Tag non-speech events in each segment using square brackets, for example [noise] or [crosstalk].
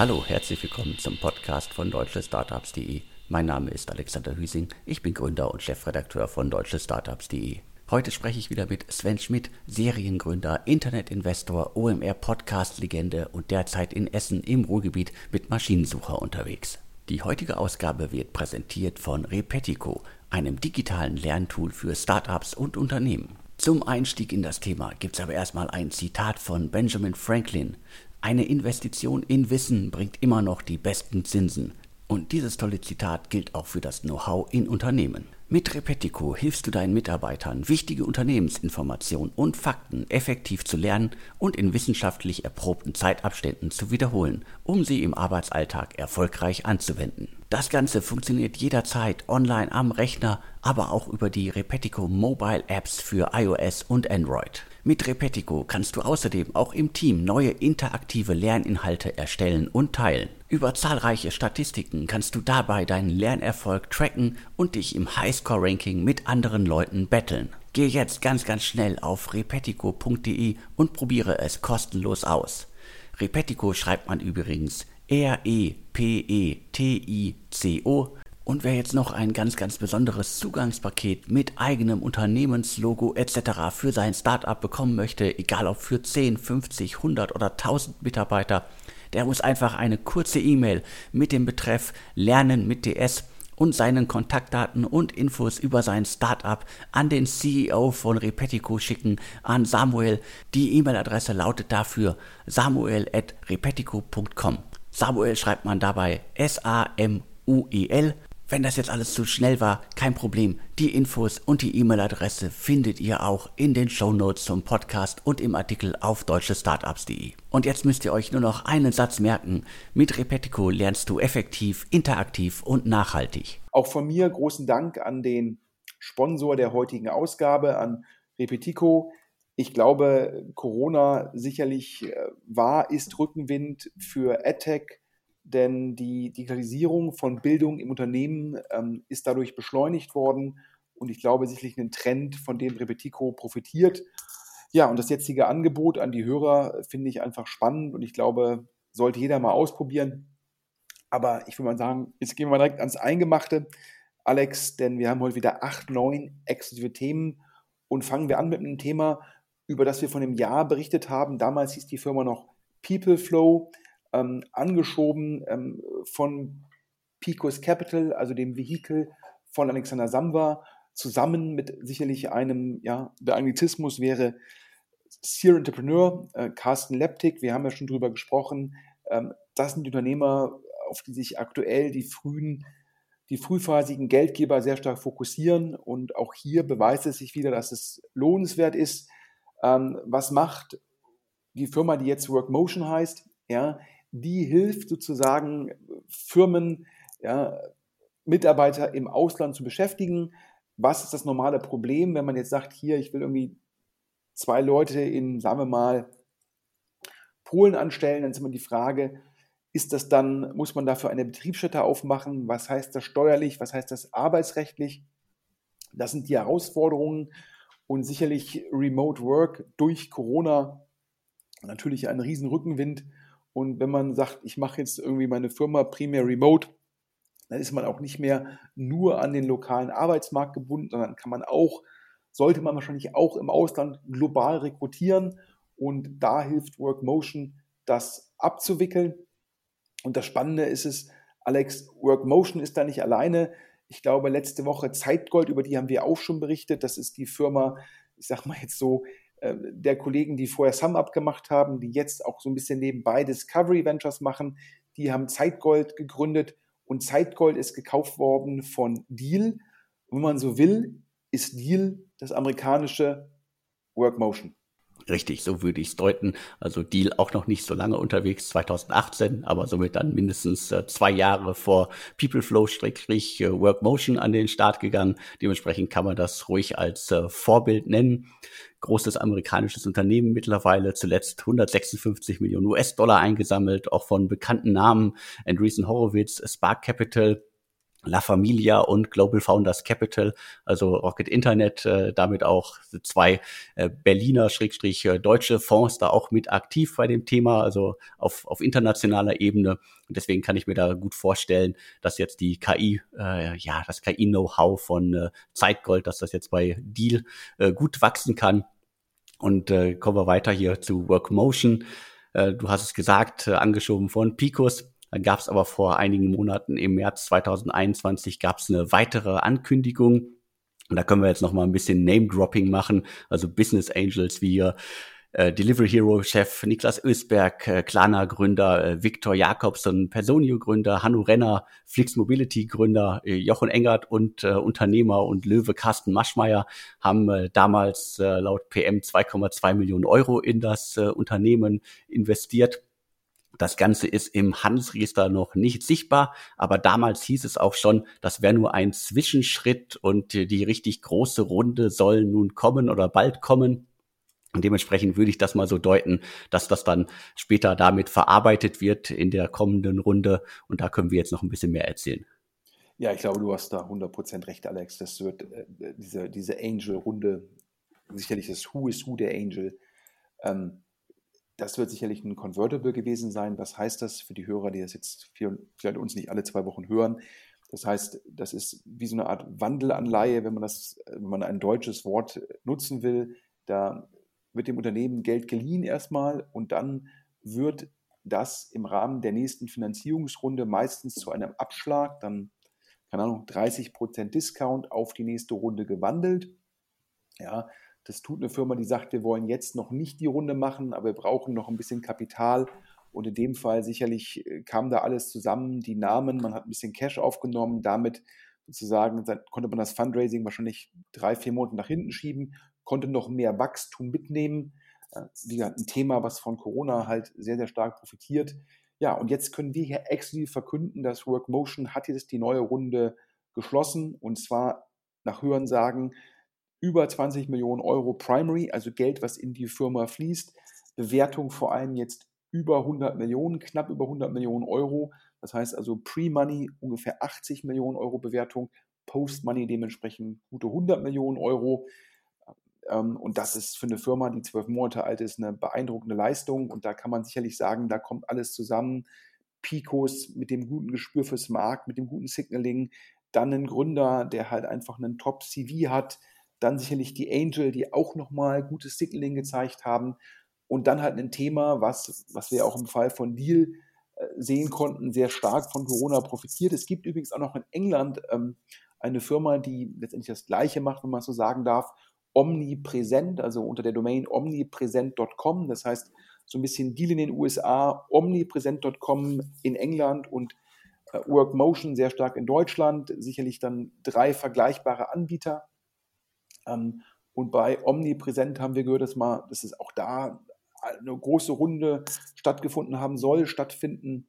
Hallo, herzlich willkommen zum Podcast von deutschestartups.de. Mein Name ist Alexander Hüsing, ich bin Gründer und Chefredakteur von deutschestartups.de. Heute spreche ich wieder mit Sven Schmidt, Seriengründer, Internetinvestor, OMR-Podcast-Legende und derzeit in Essen im Ruhrgebiet mit Maschinensucher unterwegs. Die heutige Ausgabe wird präsentiert von Repetico, einem digitalen Lerntool für Startups und Unternehmen. Zum Einstieg in das Thema gibt es aber erstmal ein Zitat von Benjamin Franklin. Eine Investition in Wissen bringt immer noch die besten Zinsen. Und dieses tolle Zitat gilt auch für das Know-how in Unternehmen. Mit Repetico hilfst du deinen Mitarbeitern, wichtige Unternehmensinformationen und Fakten effektiv zu lernen und in wissenschaftlich erprobten Zeitabständen zu wiederholen, um sie im Arbeitsalltag erfolgreich anzuwenden. Das Ganze funktioniert jederzeit online am Rechner, aber auch über die Repetico Mobile Apps für iOS und Android. Mit Repetico kannst du außerdem auch im Team neue interaktive Lerninhalte erstellen und teilen. Über zahlreiche Statistiken kannst du dabei deinen Lernerfolg tracken und dich im Highscore-Ranking mit anderen Leuten betteln. Geh jetzt ganz ganz schnell auf repetico.de und probiere es kostenlos aus. Repetico schreibt man übrigens R-E-P-E-T-I-C-O und wer jetzt noch ein ganz, ganz besonderes Zugangspaket mit eigenem Unternehmenslogo etc. für sein Startup bekommen möchte, egal ob für 10, 50, 100 oder 1000 Mitarbeiter, der muss einfach eine kurze E-Mail mit dem Betreff Lernen mit DS und seinen Kontaktdaten und Infos über sein Startup an den CEO von Repetico schicken, an Samuel. Die E-Mail-Adresse lautet dafür samuel.repetico.com. Samuel schreibt man dabei S-A-M-U-E-L wenn das jetzt alles zu schnell war, kein Problem. Die Infos und die E-Mail-Adresse findet ihr auch in den Show Notes zum Podcast und im Artikel auf deutschestartups.de. Und jetzt müsst ihr euch nur noch einen Satz merken. Mit Repetico lernst du effektiv, interaktiv und nachhaltig. Auch von mir großen Dank an den Sponsor der heutigen Ausgabe, an Repetico. Ich glaube, Corona sicherlich äh, war, ist Rückenwind für EdTech denn die Digitalisierung von Bildung im Unternehmen ähm, ist dadurch beschleunigt worden und ich glaube sicherlich ein Trend, von dem Repetico profitiert. Ja, und das jetzige Angebot an die Hörer finde ich einfach spannend und ich glaube, sollte jeder mal ausprobieren. Aber ich würde mal sagen, jetzt gehen wir mal direkt ans Eingemachte, Alex, denn wir haben heute wieder acht, neun exklusive Themen und fangen wir an mit einem Thema, über das wir von einem Jahr berichtet haben. Damals hieß die Firma noch PeopleFlow ähm, angeschoben ähm, von Picos Capital, also dem Vehikel von Alexander Samwa, zusammen mit sicherlich einem, ja, der Anglizismus wäre Seer Entrepreneur, äh, Carsten Leptik, wir haben ja schon drüber gesprochen. Ähm, das sind die Unternehmer, auf die sich aktuell die frühen, die frühphasigen Geldgeber sehr stark fokussieren. Und auch hier beweist es sich wieder, dass es lohnenswert ist. Ähm, was macht die Firma, die jetzt Workmotion heißt? Ja, die hilft sozusagen Firmen, ja, Mitarbeiter im Ausland zu beschäftigen. Was ist das normale Problem, wenn man jetzt sagt, hier, ich will irgendwie zwei Leute in, sagen wir mal, Polen anstellen, dann ist immer die Frage, ist das dann, muss man dafür eine Betriebsstätte aufmachen? Was heißt das steuerlich? Was heißt das arbeitsrechtlich? Das sind die Herausforderungen und sicherlich Remote Work durch Corona natürlich ein riesen Rückenwind und wenn man sagt, ich mache jetzt irgendwie meine Firma primär remote, dann ist man auch nicht mehr nur an den lokalen Arbeitsmarkt gebunden, sondern kann man auch, sollte man wahrscheinlich auch im Ausland global rekrutieren. Und da hilft Workmotion, das abzuwickeln. Und das Spannende ist es, Alex, Workmotion ist da nicht alleine. Ich glaube, letzte Woche Zeitgold, über die haben wir auch schon berichtet. Das ist die Firma, ich sag mal jetzt so, der Kollegen, die vorher SumUp gemacht haben, die jetzt auch so ein bisschen nebenbei Discovery Ventures machen, die haben Zeitgold gegründet und Zeitgold ist gekauft worden von Deal. wenn man so will, ist Deal das amerikanische Workmotion. Richtig, so würde ich es deuten. Also Deal auch noch nicht so lange unterwegs, 2018, aber somit dann mindestens äh, zwei Jahre vor PeopleFlow-Workmotion an den Start gegangen. Dementsprechend kann man das ruhig als äh, Vorbild nennen. Großes amerikanisches Unternehmen mittlerweile, zuletzt 156 Millionen US-Dollar eingesammelt, auch von bekannten Namen, Andreessen Horowitz, Spark Capital, La Familia und Global Founders Capital, also Rocket Internet, äh, damit auch zwei äh, Berliner, Schrägstrich äh, deutsche Fonds da auch mit aktiv bei dem Thema, also auf, auf internationaler Ebene. Und deswegen kann ich mir da gut vorstellen, dass jetzt die KI, äh, ja, das KI-Know-how von äh, Zeitgold, dass das jetzt bei Deal äh, gut wachsen kann. Und äh, kommen wir weiter hier zu Workmotion. Äh, du hast es gesagt, äh, angeschoben von Picos dann gab es aber vor einigen Monaten im März 2021 gab es eine weitere Ankündigung. Und da können wir jetzt noch mal ein bisschen Name-Dropping machen. Also Business Angels wie äh, Delivery Hero Chef Niklas Ösberg, äh, Klana Gründer äh, Viktor Jakobsen, Personio Gründer Hanno Renner, Flix Mobility Gründer äh, Jochen Engert und äh, Unternehmer und Löwe Carsten Maschmeyer haben äh, damals äh, laut PM 2,2 Millionen Euro in das äh, Unternehmen investiert. Das Ganze ist im Handelsregister noch nicht sichtbar, aber damals hieß es auch schon, das wäre nur ein Zwischenschritt und die richtig große Runde soll nun kommen oder bald kommen. Und dementsprechend würde ich das mal so deuten, dass das dann später damit verarbeitet wird in der kommenden Runde. Und da können wir jetzt noch ein bisschen mehr erzählen. Ja, ich glaube, du hast da 100% recht, Alex. Das wird äh, diese, diese Angel-Runde, sicherlich das Who is Who der Angel. Ähm, das wird sicherlich ein Convertible gewesen sein. Was heißt das für die Hörer, die das jetzt vielleicht uns nicht alle zwei Wochen hören? Das heißt, das ist wie so eine Art Wandelanleihe, wenn man das, wenn man ein deutsches Wort nutzen will. Da wird dem Unternehmen Geld geliehen erstmal und dann wird das im Rahmen der nächsten Finanzierungsrunde meistens zu einem Abschlag, dann, keine Ahnung, 30% Discount auf die nächste Runde gewandelt. Ja, das tut eine Firma, die sagt, wir wollen jetzt noch nicht die Runde machen, aber wir brauchen noch ein bisschen Kapital. Und in dem Fall sicherlich äh, kam da alles zusammen, die Namen, man hat ein bisschen Cash aufgenommen, damit sozusagen konnte man das Fundraising wahrscheinlich drei, vier Monate nach hinten schieben, konnte noch mehr Wachstum mitnehmen. Äh, wie gesagt, ein Thema, was von Corona halt sehr, sehr stark profitiert. Ja, und jetzt können wir hier exklusiv verkünden, dass Workmotion hat jetzt die neue Runde geschlossen und zwar nach Hörensagen über 20 Millionen Euro Primary, also Geld, was in die Firma fließt. Bewertung vor allem jetzt über 100 Millionen, knapp über 100 Millionen Euro. Das heißt also Pre-Money ungefähr 80 Millionen Euro Bewertung, Post-Money dementsprechend gute 100 Millionen Euro. Ähm, und das ist für eine Firma, die zwölf Monate alt ist, eine beeindruckende Leistung. Und da kann man sicherlich sagen, da kommt alles zusammen. Picos mit dem guten Gespür fürs Markt, mit dem guten Signaling, dann ein Gründer, der halt einfach einen Top-CV hat, dann sicherlich die Angel, die auch nochmal gutes Signaling gezeigt haben. Und dann halt ein Thema, was, was wir auch im Fall von Deal äh, sehen konnten, sehr stark von Corona profitiert. Es gibt übrigens auch noch in England ähm, eine Firma, die letztendlich das Gleiche macht, wenn man so sagen darf, omnipräsent, also unter der Domain omnipräsent.com. Das heißt, so ein bisschen Deal in den USA, omnipräsent.com in England und äh, Workmotion sehr stark in Deutschland. Sicherlich dann drei vergleichbare Anbieter. Ähm, und bei Omnipräsent haben wir gehört, dass, mal, dass es auch da eine große Runde stattgefunden haben soll, stattfinden,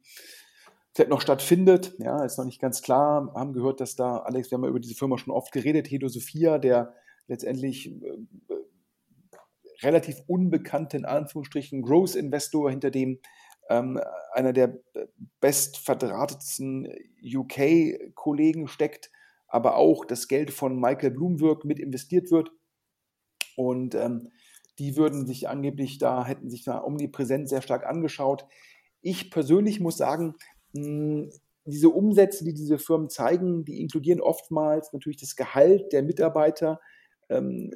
vielleicht noch stattfindet. Ja, ist noch nicht ganz klar. Wir haben gehört, dass da, Alex, wir haben ja über diese Firma schon oft geredet, Hedo Sophia, der letztendlich äh, relativ unbekannte, in Anführungsstrichen, Growth Investor, hinter dem ähm, einer der bestverdrahtetsten UK-Kollegen steckt, aber auch das Geld von Michael Bloomberg mit investiert wird. Und ähm, die würden sich angeblich da, hätten sich da omnipräsent sehr stark angeschaut. Ich persönlich muss sagen, hm, diese Umsätze, die diese Firmen zeigen, die inkludieren oftmals natürlich das Gehalt der Mitarbeiter, ähm,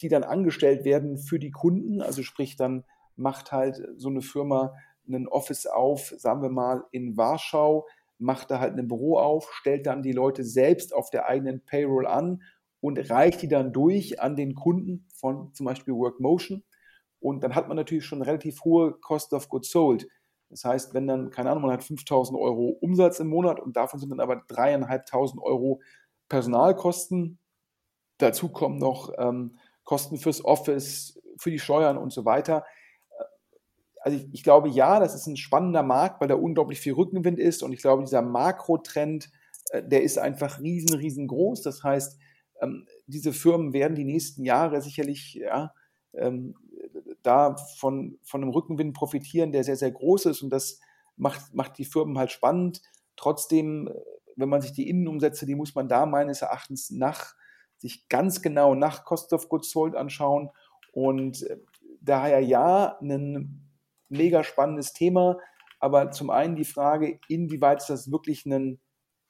die dann angestellt werden für die Kunden. Also sprich, dann macht halt so eine Firma einen Office auf, sagen wir mal in Warschau, macht da halt ein Büro auf, stellt dann die Leute selbst auf der eigenen Payroll an und reicht die dann durch an den Kunden von zum Beispiel Workmotion. Und dann hat man natürlich schon relativ hohe Cost of Goods Sold. Das heißt, wenn dann, keine Ahnung, man hat 5000 Euro Umsatz im Monat und davon sind dann aber dreieinhalbtausend Euro Personalkosten. Dazu kommen noch ähm, Kosten fürs Office, für die Steuern und so weiter also ich, ich, glaube, ja, das ist ein spannender Markt, weil da unglaublich viel Rückenwind ist und ich glaube, dieser Makrotrend, äh, der ist einfach riesen, riesengroß. Das heißt, ähm, diese Firmen werden die nächsten Jahre sicherlich ja, ähm, da von, von einem Rückenwind profitieren, der sehr, sehr groß ist und das macht, macht die Firmen halt spannend. Trotzdem äh, wenn man sich die Innenumsätze, die muss man da meines Erachtens nach, sich ganz genau nach Cost of Goods Sold anschauen. Und äh, daher ja, ein mega spannendes Thema. Aber zum einen die Frage, inwieweit ist das wirklich ein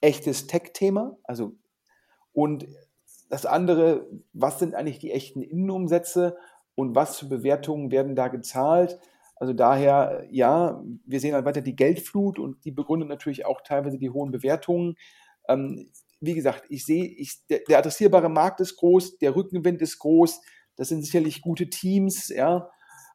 echtes Tech-Thema? Also, und das andere, was sind eigentlich die echten Innenumsätze und was für Bewertungen werden da gezahlt? Also daher, ja, wir sehen halt weiter die Geldflut und die begründet natürlich auch teilweise die hohen Bewertungen. Ähm, wie gesagt, ich sehe, ich, der, der, adressierbare Markt ist groß, der Rückenwind ist groß, das sind sicherlich gute Teams, ja.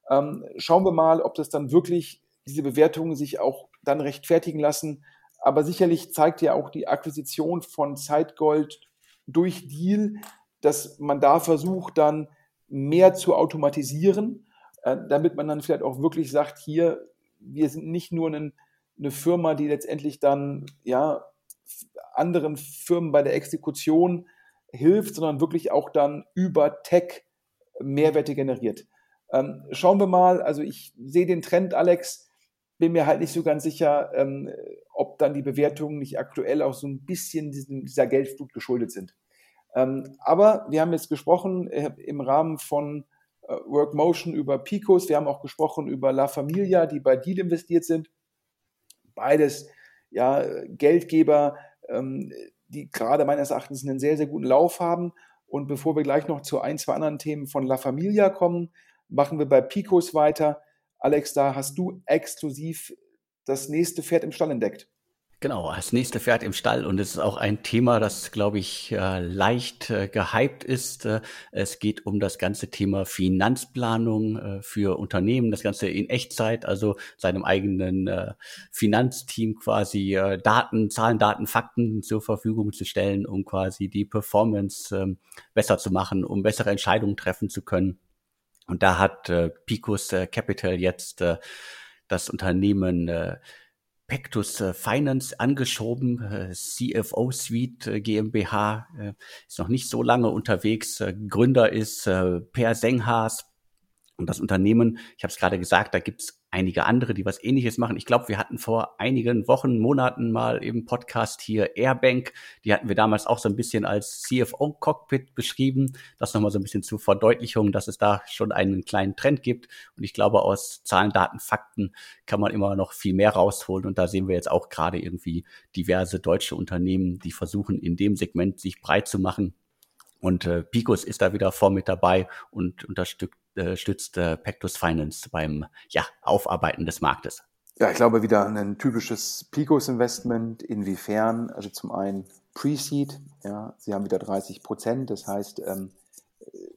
Ähm, schauen wir mal, ob das dann wirklich diese Bewertungen sich auch dann rechtfertigen lassen. Aber sicherlich zeigt ja auch die Akquisition von Zeitgold durch Deal, dass man da versucht, dann mehr zu automatisieren, äh, damit man dann vielleicht auch wirklich sagt, hier, wir sind nicht nur ein, eine Firma, die letztendlich dann ja anderen Firmen bei der Exekution hilft, sondern wirklich auch dann über Tech Mehrwerte generiert. Ähm, schauen wir mal, also ich sehe den Trend, Alex, bin mir halt nicht so ganz sicher, ähm, ob dann die Bewertungen nicht aktuell auch so ein bisschen diesen, dieser Geldflut geschuldet sind. Ähm, aber wir haben jetzt gesprochen äh, im Rahmen von äh, Workmotion über Picos, wir haben auch gesprochen über La Familia, die bei Deal investiert sind. Beides ja, Geldgeber, ähm, die gerade meines Erachtens einen sehr, sehr guten Lauf haben. Und bevor wir gleich noch zu ein, zwei anderen Themen von La Familia kommen, machen wir bei Picos weiter. Alex, da hast du exklusiv das nächste Pferd im Stall entdeckt. Genau, das nächste Pferd im Stall und es ist auch ein Thema, das, glaube ich, äh, leicht äh, gehypt ist. Äh, es geht um das ganze Thema Finanzplanung für Unternehmen, das Ganze in Echtzeit, also seinem eigenen Finanzteam quasi Daten, Zahlen, Daten, Fakten zur Verfügung zu stellen, um quasi die Performance ähm, besser zu machen, um bessere Entscheidungen treffen zu können. Und da hat Picos Capital jetzt das Unternehmen Pectus äh, Finance angeschoben, äh, CFO Suite äh, GmbH, ist noch nicht so lange unterwegs. Gründer ist Per Senghaas und das Unternehmen, ich habe es gerade gesagt, da gibt's einige andere, die was ähnliches machen. Ich glaube, wir hatten vor einigen Wochen, Monaten mal im Podcast hier Airbank. Die hatten wir damals auch so ein bisschen als CFO-Cockpit beschrieben. Das nochmal so ein bisschen zur Verdeutlichung, dass es da schon einen kleinen Trend gibt. Und ich glaube, aus Zahlen, Daten, Fakten kann man immer noch viel mehr rausholen. Und da sehen wir jetzt auch gerade irgendwie diverse deutsche Unternehmen, die versuchen, in dem Segment sich breit zu machen. Und äh, Picos ist da wieder vor mit dabei und unterstützt stützt äh, Pectus Finance beim ja, Aufarbeiten des Marktes? Ja, ich glaube wieder ein typisches Picos-Investment. Inwiefern? Also zum einen Pre-Seed, ja, sie haben wieder 30 Prozent. Das heißt, ähm,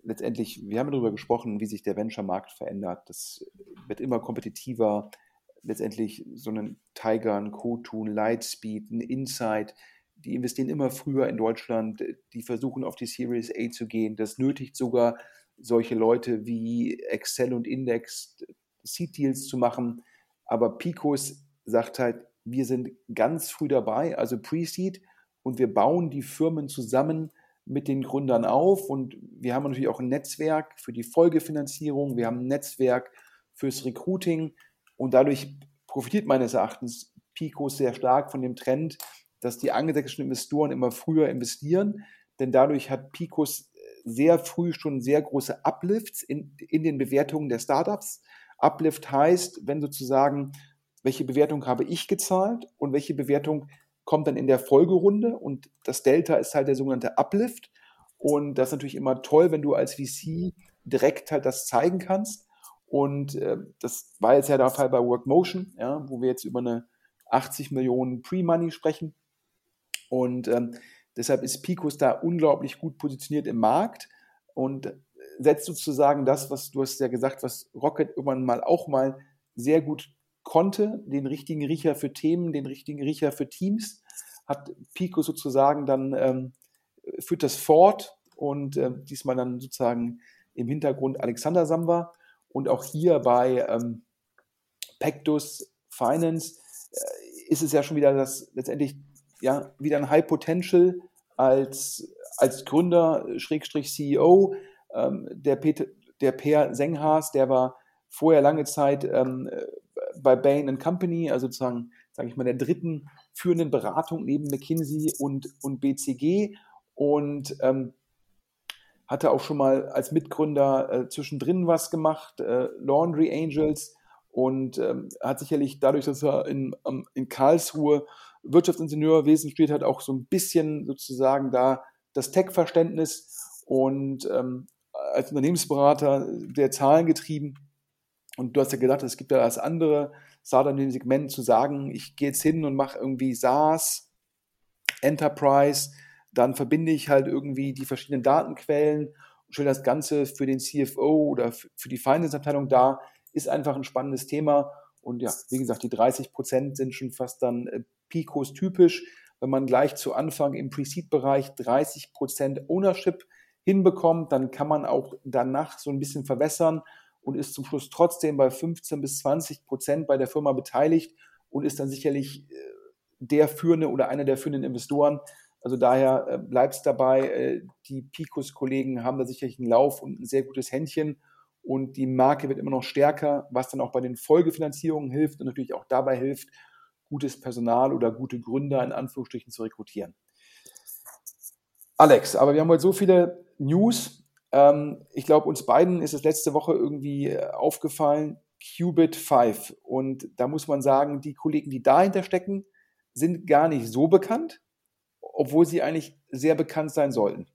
letztendlich, wir haben darüber gesprochen, wie sich der Venture-Markt verändert. Das wird immer kompetitiver. Letztendlich so einen Tiger, ein Co-Tun, Lightspeed, ein Insight, die investieren immer früher in Deutschland, die versuchen auf die Series A zu gehen. Das nötigt sogar solche Leute wie Excel und Index Seed-Deals zu machen. Aber Picos sagt halt, wir sind ganz früh dabei, also Pre-Seed, und wir bauen die Firmen zusammen mit den Gründern auf. Und wir haben natürlich auch ein Netzwerk für die Folgefinanzierung, wir haben ein Netzwerk fürs Recruiting und dadurch profitiert meines Erachtens Picos sehr stark von dem Trend, dass die angelsächsischen Investoren immer früher investieren, denn dadurch hat Picos sehr früh schon sehr große Uplifts in, in den Bewertungen der Startups. Uplift heißt, wenn sozusagen, welche Bewertung habe ich gezahlt und welche Bewertung kommt dann in der Folgerunde? Und das Delta ist halt der sogenannte Uplift. Und das ist natürlich immer toll, wenn du als VC direkt halt das zeigen kannst. Und äh, das war jetzt ja der Fall bei Workmotion, ja, wo wir jetzt über eine 80 Millionen Pre-Money sprechen. Und ähm, Deshalb ist Picos da unglaublich gut positioniert im Markt. Und setzt sozusagen das, was du hast ja gesagt, was Rocket irgendwann mal auch mal sehr gut konnte, den richtigen Riecher für Themen, den richtigen Riecher für Teams, hat Pico sozusagen dann ähm, führt das fort und äh, diesmal dann sozusagen im Hintergrund Alexander Samba und auch hier bei ähm, Pectus Finance äh, ist es ja schon wieder das letztendlich ja wieder ein High Potential als, als Gründer, Schrägstrich CEO, ähm, der, Peter, der Per Senghaas, der war vorher lange Zeit ähm, bei Bain Company, also sozusagen, sage ich mal, der dritten führenden Beratungen neben McKinsey und, und BCG und ähm, hatte auch schon mal als Mitgründer äh, zwischendrin was gemacht, äh, Laundry Angels und ähm, hat sicherlich dadurch, dass er in, um, in Karlsruhe Wirtschaftsingenieurwesen studiert hat, auch so ein bisschen sozusagen da das Tech-Verständnis und ähm, als Unternehmensberater der Zahlen getrieben. Und du hast ja gedacht, es gibt ja das andere Startup in dem Segment zu sagen, ich gehe jetzt hin und mache irgendwie SaaS, Enterprise, dann verbinde ich halt irgendwie die verschiedenen Datenquellen und stelle das Ganze für den CFO oder für die Finance-Abteilung dar. Ist einfach ein spannendes Thema. Und ja, wie gesagt, die 30 Prozent sind schon fast dann äh, Picos typisch. Wenn man gleich zu Anfang im Pre-Seed-Bereich 30 Prozent Ownership hinbekommt, dann kann man auch danach so ein bisschen verwässern und ist zum Schluss trotzdem bei 15 bis 20 Prozent bei der Firma beteiligt und ist dann sicherlich äh, der führende oder einer der führenden Investoren. Also daher äh, bleibt es dabei, die Picos-Kollegen haben da sicherlich einen Lauf und ein sehr gutes Händchen und die Marke wird immer noch stärker, was dann auch bei den Folgefinanzierungen hilft und natürlich auch dabei hilft, gutes Personal oder gute Gründer in Anführungsstrichen zu rekrutieren. Alex, aber wir haben heute so viele News. Ähm, ich glaube, uns beiden ist es letzte Woche irgendwie äh, aufgefallen, Qubit 5. Und da muss man sagen, die Kollegen, die dahinter stecken, sind gar nicht so bekannt, obwohl sie eigentlich sehr bekannt sein sollten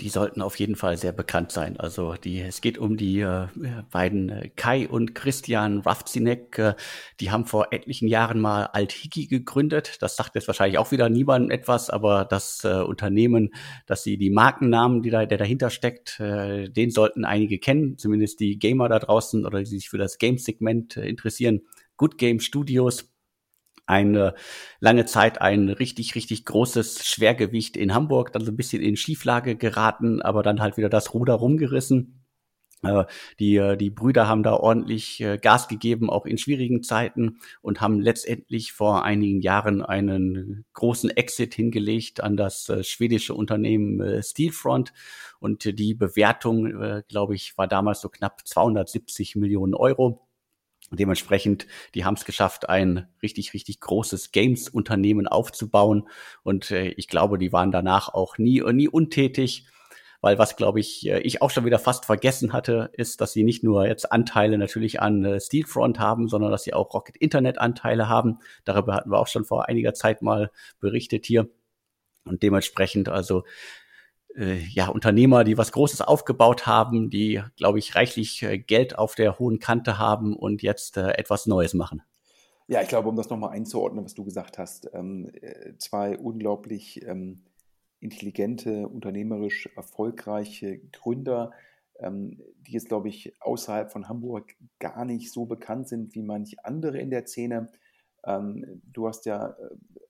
die sollten auf jeden Fall sehr bekannt sein. Also die, es geht um die äh, beiden äh, Kai und Christian Ravzinek. Äh, die haben vor etlichen Jahren mal Althiki gegründet. Das sagt jetzt wahrscheinlich auch wieder niemandem etwas, aber das äh, Unternehmen, dass sie die Markennamen, die da, der dahinter steckt, äh, den sollten einige kennen, zumindest die Gamer da draußen oder die sich für das Game-Segment äh, interessieren. Good Game Studios eine lange Zeit ein richtig, richtig großes Schwergewicht in Hamburg, dann so ein bisschen in Schieflage geraten, aber dann halt wieder das Ruder rumgerissen. Äh, die, äh, die Brüder haben da ordentlich äh, Gas gegeben, auch in schwierigen Zeiten und haben letztendlich vor einigen Jahren einen großen Exit hingelegt an das schwedische Unternehmen Steelfront. Und die Bewertung, glaube ich, war damals so knapp 270 Millionen Euro. Dementsprechend, die haben es geschafft, ein richtig, richtig großes Games-Unternehmen aufzubauen. Und äh, ich glaube, die waren danach auch nie, nie untätig. Weil was, glaube ich, äh, ich auch schon wieder fast vergessen hatte, ist, dass sie nicht nur jetzt Anteile natürlich an äh, Steelfront haben, sondern dass sie auch Rocket Internet Anteile haben. Darüber hatten wir auch schon vor einiger Zeit mal berichtet hier. Und dementsprechend also ja, Unternehmer, die was Großes aufgebaut haben, die, glaube ich, reichlich äh, Geld auf der hohen Kante haben und jetzt äh, etwas Neues machen. Ja, ich glaube, um das nochmal einzuordnen, was du gesagt hast, ähm, äh, zwei unglaublich ähm, intelligente, unternehmerisch erfolgreiche Gründer, ähm, die jetzt, glaube ich, außerhalb von Hamburg gar nicht so bekannt sind wie manche andere in der Szene. Ähm, du hast ja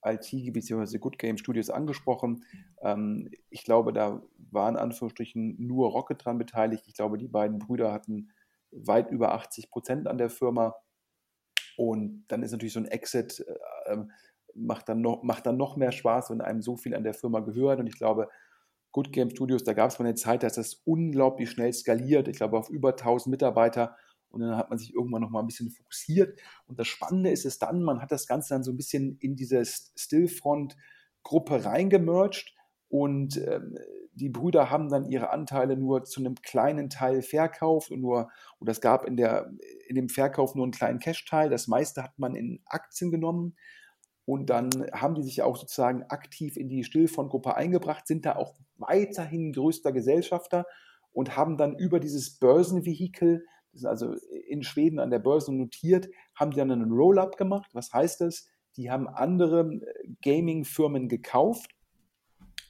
äh, IT bzw. Good Game Studios angesprochen. Ähm, ich glaube, da war in Anführungsstrichen nur Rocket dran beteiligt. Ich glaube, die beiden Brüder hatten weit über 80 Prozent an der Firma. Und dann ist natürlich so ein Exit, äh, ähm, macht, dann noch, macht dann noch mehr Spaß, wenn einem so viel an der Firma gehört. Und ich glaube, Good Game Studios, da gab es mal eine Zeit, dass das unglaublich schnell skaliert. Ich glaube, auf über 1000 Mitarbeiter und dann hat man sich irgendwann noch mal ein bisschen fokussiert. Und das Spannende ist es dann, man hat das Ganze dann so ein bisschen in diese Stillfront-Gruppe reingemerged und ähm, die Brüder haben dann ihre Anteile nur zu einem kleinen Teil verkauft und nur, oder es gab in, der, in dem Verkauf nur einen kleinen Cash-Teil. Das meiste hat man in Aktien genommen. Und dann haben die sich auch sozusagen aktiv in die Stillfront-Gruppe eingebracht, sind da auch weiterhin größter Gesellschafter und haben dann über dieses Börsenvehikel die sind also in Schweden an der Börse notiert, haben die dann einen Roll-up gemacht. Was heißt das? Die haben andere äh, Gaming-Firmen gekauft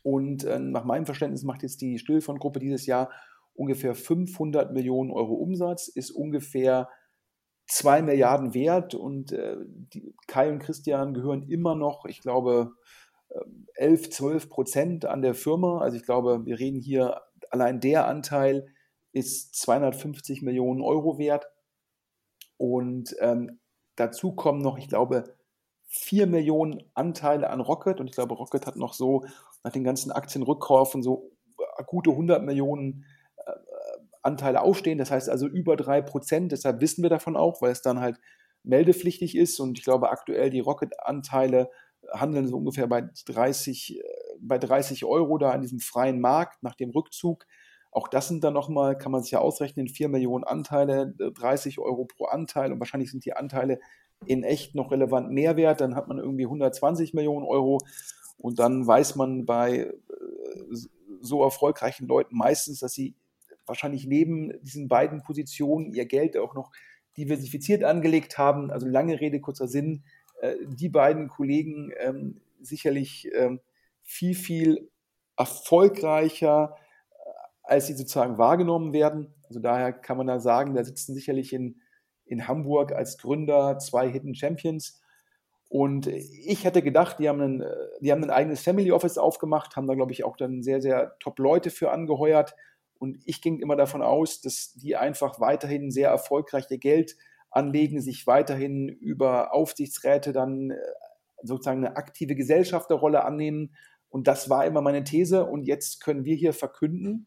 und äh, nach meinem Verständnis macht jetzt die Stillfront-Gruppe dieses Jahr ungefähr 500 Millionen Euro Umsatz, ist ungefähr 2 Milliarden wert und äh, Kai und Christian gehören immer noch, ich glaube, 11, 12 Prozent an der Firma. Also ich glaube, wir reden hier allein der Anteil ist 250 Millionen Euro wert. Und ähm, dazu kommen noch, ich glaube, 4 Millionen Anteile an Rocket. Und ich glaube, Rocket hat noch so nach den ganzen Aktienrückkäufen so äh, gute 100 Millionen äh, Anteile ausstehen. Das heißt also über 3 Prozent. Deshalb wissen wir davon auch, weil es dann halt meldepflichtig ist. Und ich glaube, aktuell die Rocket-Anteile handeln so ungefähr bei 30, äh, bei 30 Euro da in diesem freien Markt nach dem Rückzug. Auch das sind dann nochmal, kann man sich ja ausrechnen, 4 Millionen Anteile, 30 Euro pro Anteil und wahrscheinlich sind die Anteile in echt noch relevant mehr wert. Dann hat man irgendwie 120 Millionen Euro und dann weiß man bei so erfolgreichen Leuten meistens, dass sie wahrscheinlich neben diesen beiden Positionen ihr Geld auch noch diversifiziert angelegt haben. Also lange Rede, kurzer Sinn. Äh, die beiden Kollegen ähm, sicherlich ähm, viel, viel erfolgreicher, äh, als sie sozusagen wahrgenommen werden. Also daher kann man da sagen, da sitzen sicherlich in, in Hamburg als Gründer zwei Hidden Champions. Und ich hätte gedacht, die haben, ein, die haben ein eigenes Family Office aufgemacht, haben da, glaube ich, auch dann sehr, sehr top Leute für angeheuert. Und ich ging immer davon aus, dass die einfach weiterhin sehr erfolgreich ihr Geld anlegen, sich weiterhin über Aufsichtsräte dann äh, sozusagen eine aktive Gesellschafterrolle annehmen. Und das war immer meine These. Und jetzt können wir hier verkünden,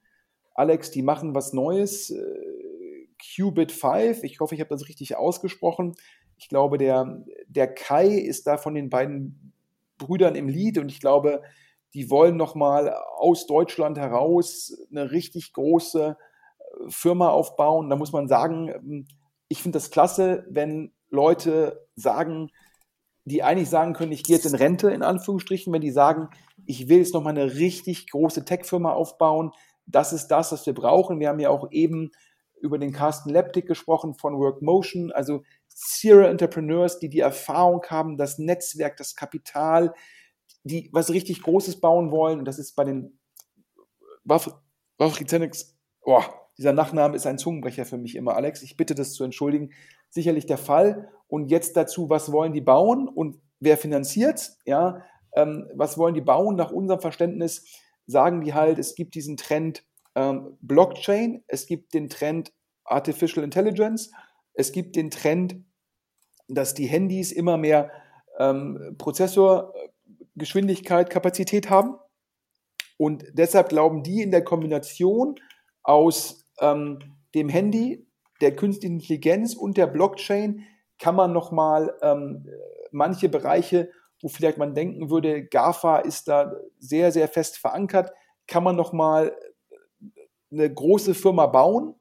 Alex, die machen was Neues. Äh, Qubit 5, ich hoffe, ich habe das richtig ausgesprochen. Ich glaube, der, der Kai ist da von den beiden Brüdern im Lied und ich glaube, die wollen nochmal aus Deutschland heraus eine richtig große äh, Firma aufbauen. Da muss man sagen, ähm, ich finde das klasse, wenn Leute sagen, die eigentlich sagen können, ich gehe jetzt in Rente, in Anführungsstrichen, wenn die sagen, ich will jetzt nochmal eine richtig große Tech-Firma aufbauen. Das ist das, was wir brauchen. Wir haben ja auch eben über den Carsten Leptik gesprochen von Workmotion. Also Serial Entrepreneurs, die die Erfahrung haben, das Netzwerk, das Kapital, die was richtig Großes bauen wollen. Und das ist bei den Wafrizenics, oh, dieser Nachname ist ein Zungenbrecher für mich immer, Alex. Ich bitte das zu entschuldigen. Sicherlich der Fall. Und jetzt dazu, was wollen die bauen und wer finanziert? Ja, ähm, was wollen die bauen? Nach unserem Verständnis sagen die halt, es gibt diesen Trend ähm, Blockchain, es gibt den Trend Artificial Intelligence, es gibt den Trend dass die Handys immer mehr ähm, Prozessorgeschwindigkeit, Kapazität haben. Und deshalb glauben die in der Kombination aus ähm, dem Handy, der künstlichen Intelligenz und der Blockchain kann man nochmal ähm, manche Bereiche, wo vielleicht man denken würde, GAFA ist da sehr, sehr fest verankert, kann man nochmal eine große Firma bauen.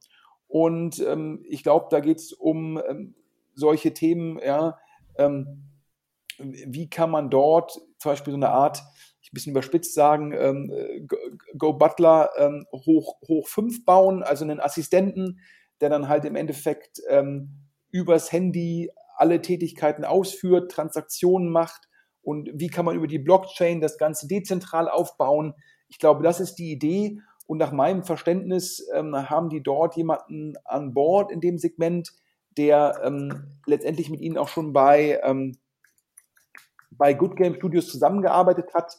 Und ähm, ich glaube, da geht es um ähm, solche Themen, ja, ähm, wie kann man dort zum Beispiel so eine Art, ich ein bisschen überspitzt sagen, ähm, Go Butler ähm, hoch, hoch 5 bauen, also einen Assistenten, der dann halt im Endeffekt ähm, übers Handy alle Tätigkeiten ausführt, Transaktionen macht und wie kann man über die Blockchain das Ganze dezentral aufbauen. Ich glaube, das ist die Idee und nach meinem Verständnis ähm, haben die dort jemanden an Bord in dem Segment, der ähm, letztendlich mit ihnen auch schon bei, ähm, bei Good Game Studios zusammengearbeitet hat.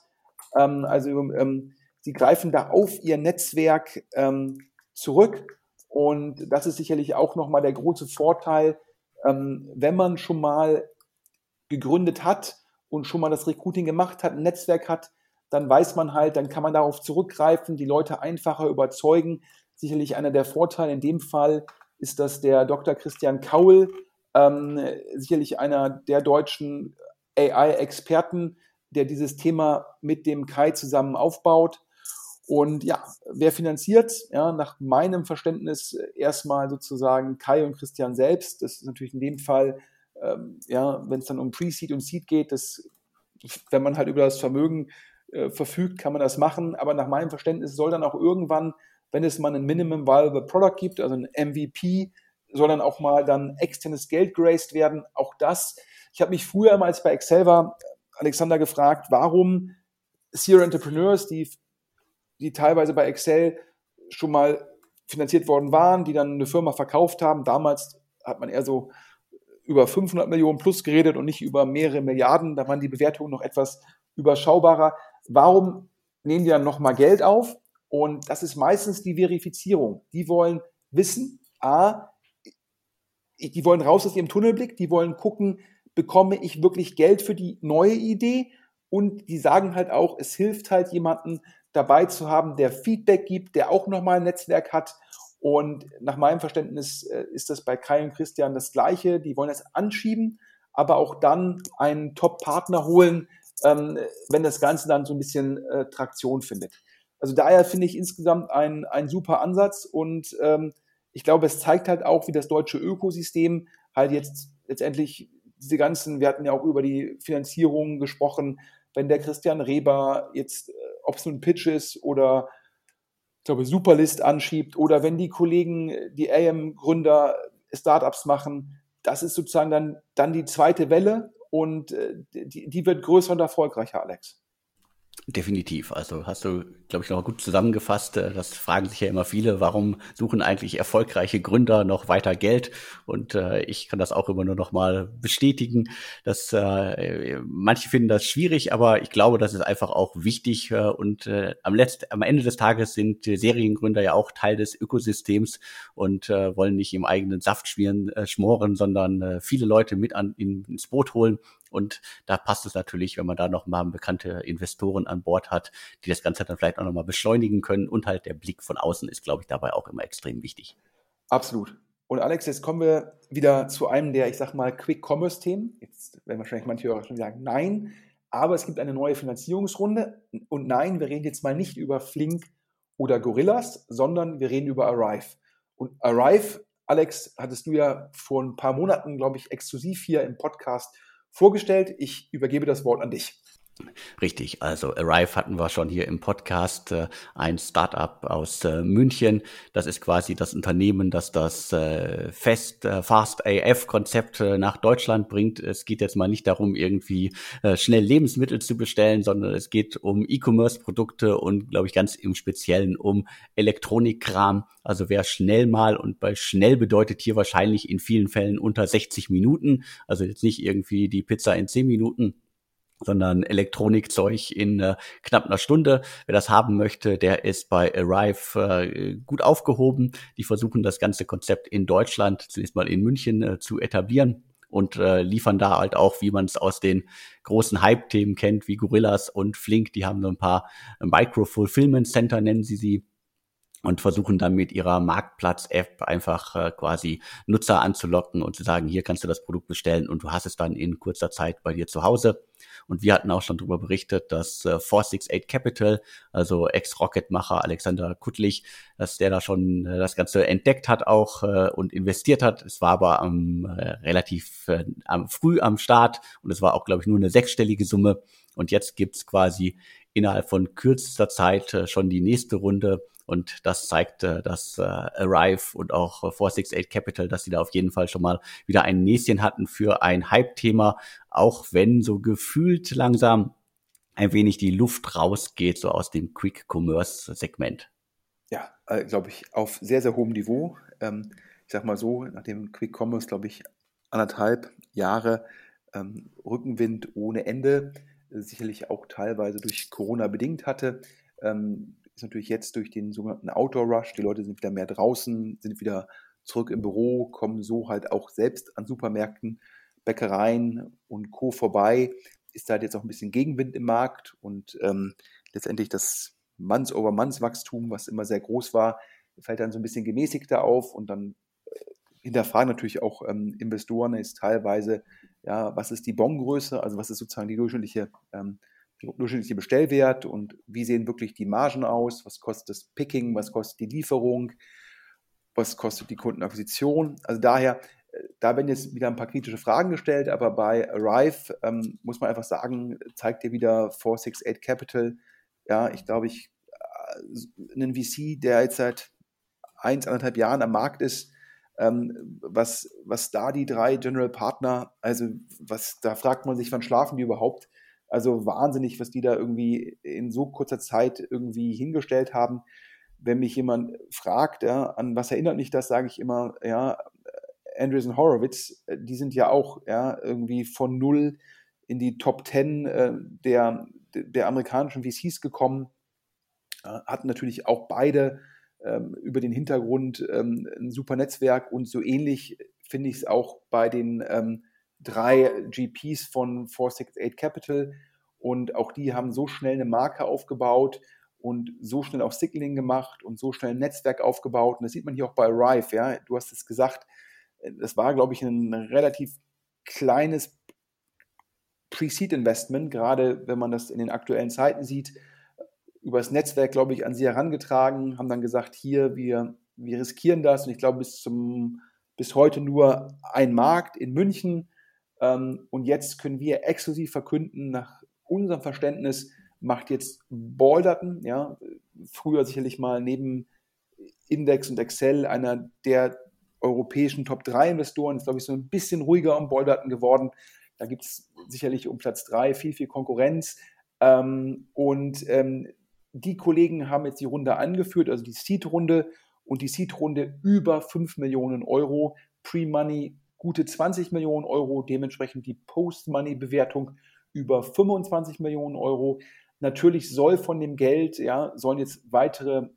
Ähm, also ähm, sie greifen da auf ihr Netzwerk ähm, zurück und das ist sicherlich auch nochmal der große Vorteil, wenn man schon mal gegründet hat und schon mal das Recruiting gemacht hat, ein Netzwerk hat, dann weiß man halt, dann kann man darauf zurückgreifen, die Leute einfacher überzeugen. Sicherlich einer der Vorteile in dem Fall ist das der Dr. Christian Kaul, ähm, sicherlich einer der deutschen AI-Experten, der dieses Thema mit dem Kai zusammen aufbaut. Und ja, wer finanziert? Ja, nach meinem Verständnis erstmal sozusagen Kai und Christian selbst. Das ist natürlich in dem Fall, ähm, ja, wenn es dann um Pre-Seed und Seed geht, das, wenn man halt über das Vermögen äh, verfügt, kann man das machen. Aber nach meinem Verständnis soll dann auch irgendwann wenn es mal ein Minimum Viable Product gibt, also ein MVP, soll dann auch mal dann externes Geld geraced werden. Auch das. Ich habe mich früher, als ich bei Excel war, Alexander gefragt, warum Serial Entrepreneurs, die, die teilweise bei Excel schon mal finanziert worden waren, die dann eine Firma verkauft haben. Damals hat man eher so über 500 Millionen plus geredet und nicht über mehrere Milliarden. Da waren die Bewertungen noch etwas überschaubarer. Warum nehmen die dann nochmal Geld auf? Und das ist meistens die Verifizierung. Die wollen wissen, a, die wollen raus aus ihrem Tunnelblick, die wollen gucken, bekomme ich wirklich Geld für die neue Idee? Und die sagen halt auch, es hilft halt jemanden dabei zu haben, der Feedback gibt, der auch nochmal ein Netzwerk hat. Und nach meinem Verständnis äh, ist das bei Kai und Christian das Gleiche. Die wollen es anschieben, aber auch dann einen Top-Partner holen, ähm, wenn das Ganze dann so ein bisschen äh, Traktion findet. Also daher finde ich insgesamt ein, ein super Ansatz und ähm, ich glaube, es zeigt halt auch, wie das deutsche Ökosystem halt jetzt letztendlich diese ganzen, wir hatten ja auch über die Finanzierung gesprochen, wenn der Christian Reber jetzt, äh, ob es nun Pitch ist oder glaube Superlist anschiebt oder wenn die Kollegen, die AM-Gründer Startups machen, das ist sozusagen dann, dann die zweite Welle und äh, die, die wird größer und erfolgreicher, Alex. Definitiv. Also hast du, glaube ich, noch gut zusammengefasst. Äh, das fragen sich ja immer viele, warum suchen eigentlich erfolgreiche Gründer noch weiter Geld? Und äh, ich kann das auch immer nur noch mal bestätigen, dass äh, manche finden das schwierig, aber ich glaube, das ist einfach auch wichtig. Äh, und äh, am, Letzt, am Ende des Tages sind Seriengründer ja auch Teil des Ökosystems und äh, wollen nicht im eigenen Saft schmieren, äh, schmoren, sondern äh, viele Leute mit an, in, ins Boot holen. Und da passt es natürlich, wenn man da noch mal bekannte Investoren an Bord hat, die das Ganze dann vielleicht auch noch mal beschleunigen können. Und halt der Blick von außen ist, glaube ich, dabei auch immer extrem wichtig. Absolut. Und Alex, jetzt kommen wir wieder zu einem der, ich sag mal, Quick-Commerce-Themen. Jetzt werden wahrscheinlich manche Hörer schon sagen, nein, aber es gibt eine neue Finanzierungsrunde. Und nein, wir reden jetzt mal nicht über Flink oder Gorillas, sondern wir reden über Arrive. Und Arrive, Alex, hattest du ja vor ein paar Monaten, glaube ich, exklusiv hier im Podcast vorgestellt. Ich übergebe das Wort an dich. Richtig, also Arrive hatten wir schon hier im Podcast, äh, ein Startup aus äh, München. Das ist quasi das Unternehmen, das das äh, Fest, äh, Fast AF-Konzept äh, nach Deutschland bringt. Es geht jetzt mal nicht darum, irgendwie äh, schnell Lebensmittel zu bestellen, sondern es geht um E-Commerce-Produkte und, glaube ich, ganz im Speziellen um Elektronikkram. Also wer schnell mal und bei schnell bedeutet hier wahrscheinlich in vielen Fällen unter 60 Minuten, also jetzt nicht irgendwie die Pizza in 10 Minuten sondern Elektronikzeug in äh, knapp einer Stunde. Wer das haben möchte, der ist bei Arrive äh, gut aufgehoben. Die versuchen das ganze Konzept in Deutschland, zunächst mal in München, äh, zu etablieren und äh, liefern da halt auch, wie man es aus den großen Hype-Themen kennt, wie Gorillas und Flink. Die haben so ein paar Micro-Fulfillment Center, nennen sie sie und versuchen dann mit ihrer Marktplatz-App einfach äh, quasi Nutzer anzulocken und zu sagen, hier kannst du das Produkt bestellen und du hast es dann in kurzer Zeit bei dir zu Hause. Und wir hatten auch schon darüber berichtet, dass äh, 468 Capital, also Ex-Rocket-Macher Alexander Kuttlich, dass der da schon äh, das Ganze entdeckt hat auch äh, und investiert hat. Es war aber am, äh, relativ äh, am, früh am Start und es war auch, glaube ich, nur eine sechsstellige Summe. Und jetzt gibt's quasi innerhalb von kürzester Zeit äh, schon die nächste Runde und das zeigt, äh, dass äh, Arrive und auch 468 Capital, dass sie da auf jeden Fall schon mal wieder ein Näschen hatten für ein Hype-Thema, auch wenn so gefühlt langsam ein wenig die Luft rausgeht, so aus dem Quick-Commerce-Segment. Ja, äh, glaube ich, auf sehr, sehr hohem Niveau. Ähm, ich sag mal so, nach dem Quick-Commerce, glaube ich, anderthalb Jahre ähm, Rückenwind ohne Ende, sicherlich auch teilweise durch Corona bedingt hatte. Ähm, ist natürlich jetzt durch den sogenannten Outdoor Rush, die Leute sind wieder mehr draußen, sind wieder zurück im Büro, kommen so halt auch selbst an Supermärkten, Bäckereien und Co. vorbei, ist da halt jetzt auch ein bisschen Gegenwind im Markt und ähm, letztendlich das Manns-over-Manns-Wachstum, was immer sehr groß war, fällt dann so ein bisschen gemäßigter auf und dann äh, hinterfragen natürlich auch ähm, Investoren ist teilweise, ja, was ist die Bongröße, also was ist sozusagen die durchschnittliche ähm, durchschnittliche Bestellwert und wie sehen wirklich die Margen aus, was kostet das Picking, was kostet die Lieferung, was kostet die Kundenakquisition. Also daher, äh, da werden jetzt wieder ein paar kritische Fragen gestellt, aber bei Arrive ähm, muss man einfach sagen, zeigt dir wieder 468 Capital, ja, ich glaube, ich, äh, einen VC, der jetzt seit eins, anderthalb Jahren am Markt ist, ähm, was, was da die drei General Partner, also was, da fragt man sich, wann schlafen die überhaupt? Also wahnsinnig, was die da irgendwie in so kurzer Zeit irgendwie hingestellt haben. Wenn mich jemand fragt, ja, an was erinnert mich das, sage ich immer, ja, Andreessen Horowitz, die sind ja auch ja, irgendwie von null in die Top Ten äh, der, der amerikanischen VCs gekommen, äh, hatten natürlich auch beide ähm, über den Hintergrund ähm, ein super Netzwerk und so ähnlich finde ich es auch bei den ähm, drei GPs von 468 Capital und auch die haben so schnell eine Marke aufgebaut und so schnell auch Signaling gemacht und so schnell ein Netzwerk aufgebaut. Und das sieht man hier auch bei Rive, ja. Du hast es gesagt, das war, glaube ich, ein relativ kleines Pre-Seed-Investment, gerade wenn man das in den aktuellen Zeiten sieht, übers Netzwerk, glaube ich, an sie herangetragen, haben dann gesagt, hier, wir, wir riskieren das. Und ich glaube, bis, zum, bis heute nur ein Markt in München. Ähm, und jetzt können wir exklusiv verkünden, nach unserem Verständnis macht jetzt Balderton, ja, früher sicherlich mal neben Index und Excel einer der europäischen Top 3 Investoren, ist glaube ich so ein bisschen ruhiger um Balderton geworden. Da gibt es sicherlich um Platz 3 viel, viel Konkurrenz. Ähm, und ähm, die Kollegen haben jetzt die Runde angeführt, also die Seed-Runde und die Seed-Runde über 5 Millionen Euro, Pre-Money gute 20 Millionen Euro, dementsprechend die Post-Money-Bewertung über 25 Millionen Euro. Natürlich soll von dem Geld, ja, sollen jetzt weitere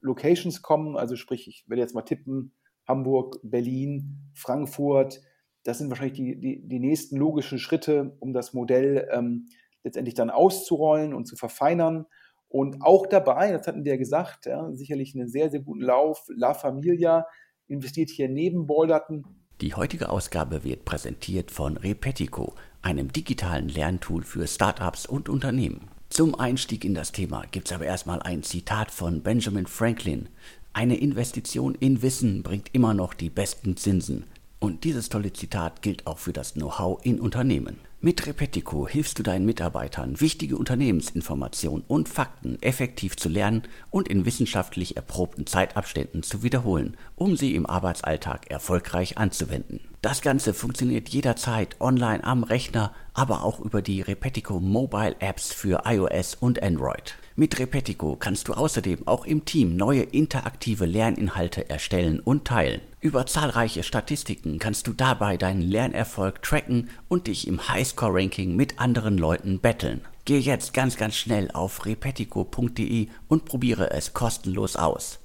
Locations kommen, also sprich, ich werde jetzt mal tippen, Hamburg, Berlin, Frankfurt. Das sind wahrscheinlich die, die, die nächsten logischen Schritte, um das Modell ähm, letztendlich dann auszurollen und zu verfeinern. Und auch dabei, das hatten wir ja gesagt, ja, sicherlich einen sehr, sehr guten Lauf. La Familia investiert hier neben Balderton. Die heutige Ausgabe wird präsentiert von Repetico, einem digitalen Lerntool für Startups und Unternehmen. Zum Einstieg in das Thema gibt es aber erstmal ein Zitat von Benjamin Franklin. Eine Investition in Wissen bringt immer noch die besten Zinsen. Und dieses tolle Zitat gilt auch für das Know-how in Unternehmen. Mit Repetico hilfst du deinen Mitarbeitern, wichtige Unternehmensinformationen und Fakten effektiv zu lernen und in wissenschaftlich erprobten Zeitabständen zu wiederholen, um sie im Arbeitsalltag erfolgreich anzuwenden. Das Ganze funktioniert jederzeit online am Rechner, aber auch über die Repetico Mobile Apps für iOS und Android. Mit Repetico kannst du außerdem auch im Team neue interaktive Lerninhalte erstellen und teilen. Über zahlreiche Statistiken kannst du dabei deinen Lernerfolg tracken und dich im Highscore-Ranking mit anderen Leuten betteln. Geh jetzt ganz ganz schnell auf repetico.de und probiere es kostenlos aus.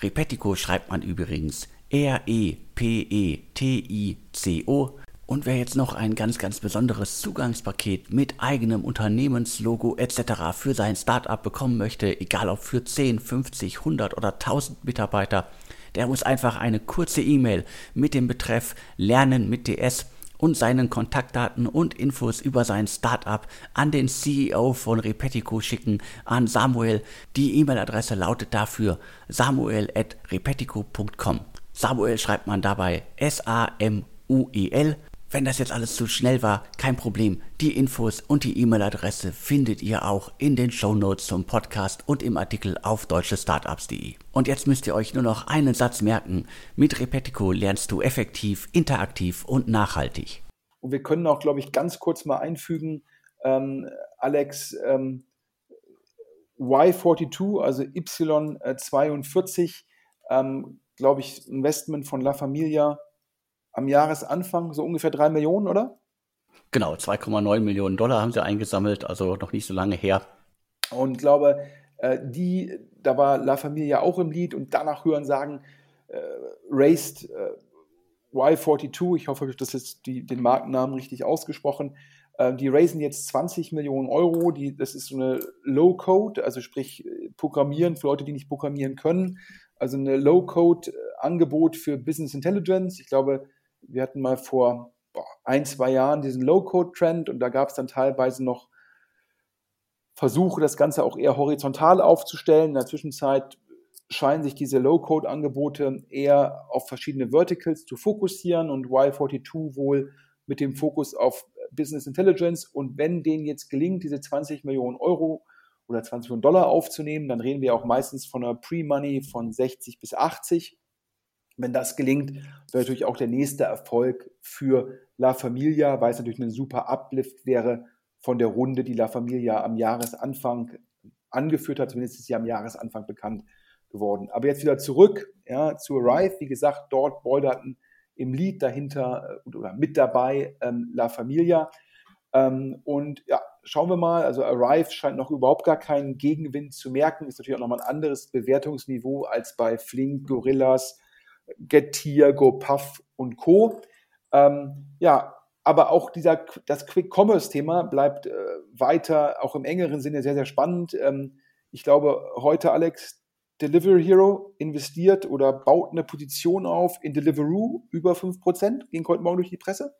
Repetico schreibt man übrigens R-E-P-E-T-I-C-O. Und wer jetzt noch ein ganz, ganz besonderes Zugangspaket mit eigenem Unternehmenslogo etc. für sein Startup bekommen möchte, egal ob für 10, 50, 100 oder 1000 Mitarbeiter, der muss einfach eine kurze E-Mail mit dem Betreff Lernen mit DS und seinen Kontaktdaten und Infos über sein Startup an den CEO von Repetico schicken, an Samuel. Die E-Mail-Adresse lautet dafür samuel.repetico.com. Samuel schreibt man dabei S-A-M-U-E-L. Wenn das jetzt alles zu schnell war, kein Problem. Die Infos und die E-Mail-Adresse findet ihr auch in den Show Notes zum Podcast und im Artikel auf deutschestartups.de. Und jetzt müsst ihr euch nur noch einen Satz merken. Mit Repetico lernst du effektiv, interaktiv und nachhaltig. Und wir können auch, glaube ich, ganz kurz mal einfügen, ähm, Alex, ähm, Y42, also Y42, ähm, glaube ich, Investment von La Familia am Jahresanfang so ungefähr drei Millionen, oder? Genau, 2,9 Millionen Dollar haben sie eingesammelt, also noch nicht so lange her. Und glaube, äh, die, da war La Familia auch im Lied und danach hören sagen, äh, raised äh, Y42, ich hoffe, das ist die, den Markennamen richtig ausgesprochen, äh, die raisen jetzt 20 Millionen Euro. Die, das ist so eine Low-Code, also sprich äh, Programmieren für Leute, die nicht programmieren können. Also eine Low-Code-Angebot für Business Intelligence. Ich glaube, wir hatten mal vor ein, zwei Jahren diesen Low-Code-Trend und da gab es dann teilweise noch Versuche, das Ganze auch eher horizontal aufzustellen. In der Zwischenzeit scheinen sich diese Low-Code-Angebote eher auf verschiedene Verticals zu fokussieren und Y42 wohl mit dem Fokus auf Business Intelligence. Und wenn denen jetzt gelingt, diese 20 Millionen Euro oder 20 Millionen Dollar aufzunehmen, dann reden wir auch meistens von einer Pre-Money von 60 bis 80. Wenn das gelingt, wäre natürlich auch der nächste Erfolg für La Familia, weil es natürlich ein super Uplift wäre von der Runde, die La Familia am Jahresanfang angeführt hat. Zumindest ist sie am Jahresanfang bekannt geworden. Aber jetzt wieder zurück ja, zu Arrive. Wie gesagt, dort Balderton im Lied dahinter äh, oder mit dabei ähm, La Familia. Ähm, und ja, schauen wir mal, also Arrive scheint noch überhaupt gar keinen Gegenwind zu merken, ist natürlich auch nochmal ein anderes Bewertungsniveau als bei Flink, Gorillas, Getir, GoPuff und Co. Ähm, ja, aber auch dieser, das Quick-Commerce-Thema bleibt äh, weiter, auch im engeren Sinne, sehr, sehr spannend. Ähm, ich glaube, heute, Alex, Delivery Hero investiert oder baut eine Position auf in Deliveroo über 5%, ging heute Morgen durch die Presse.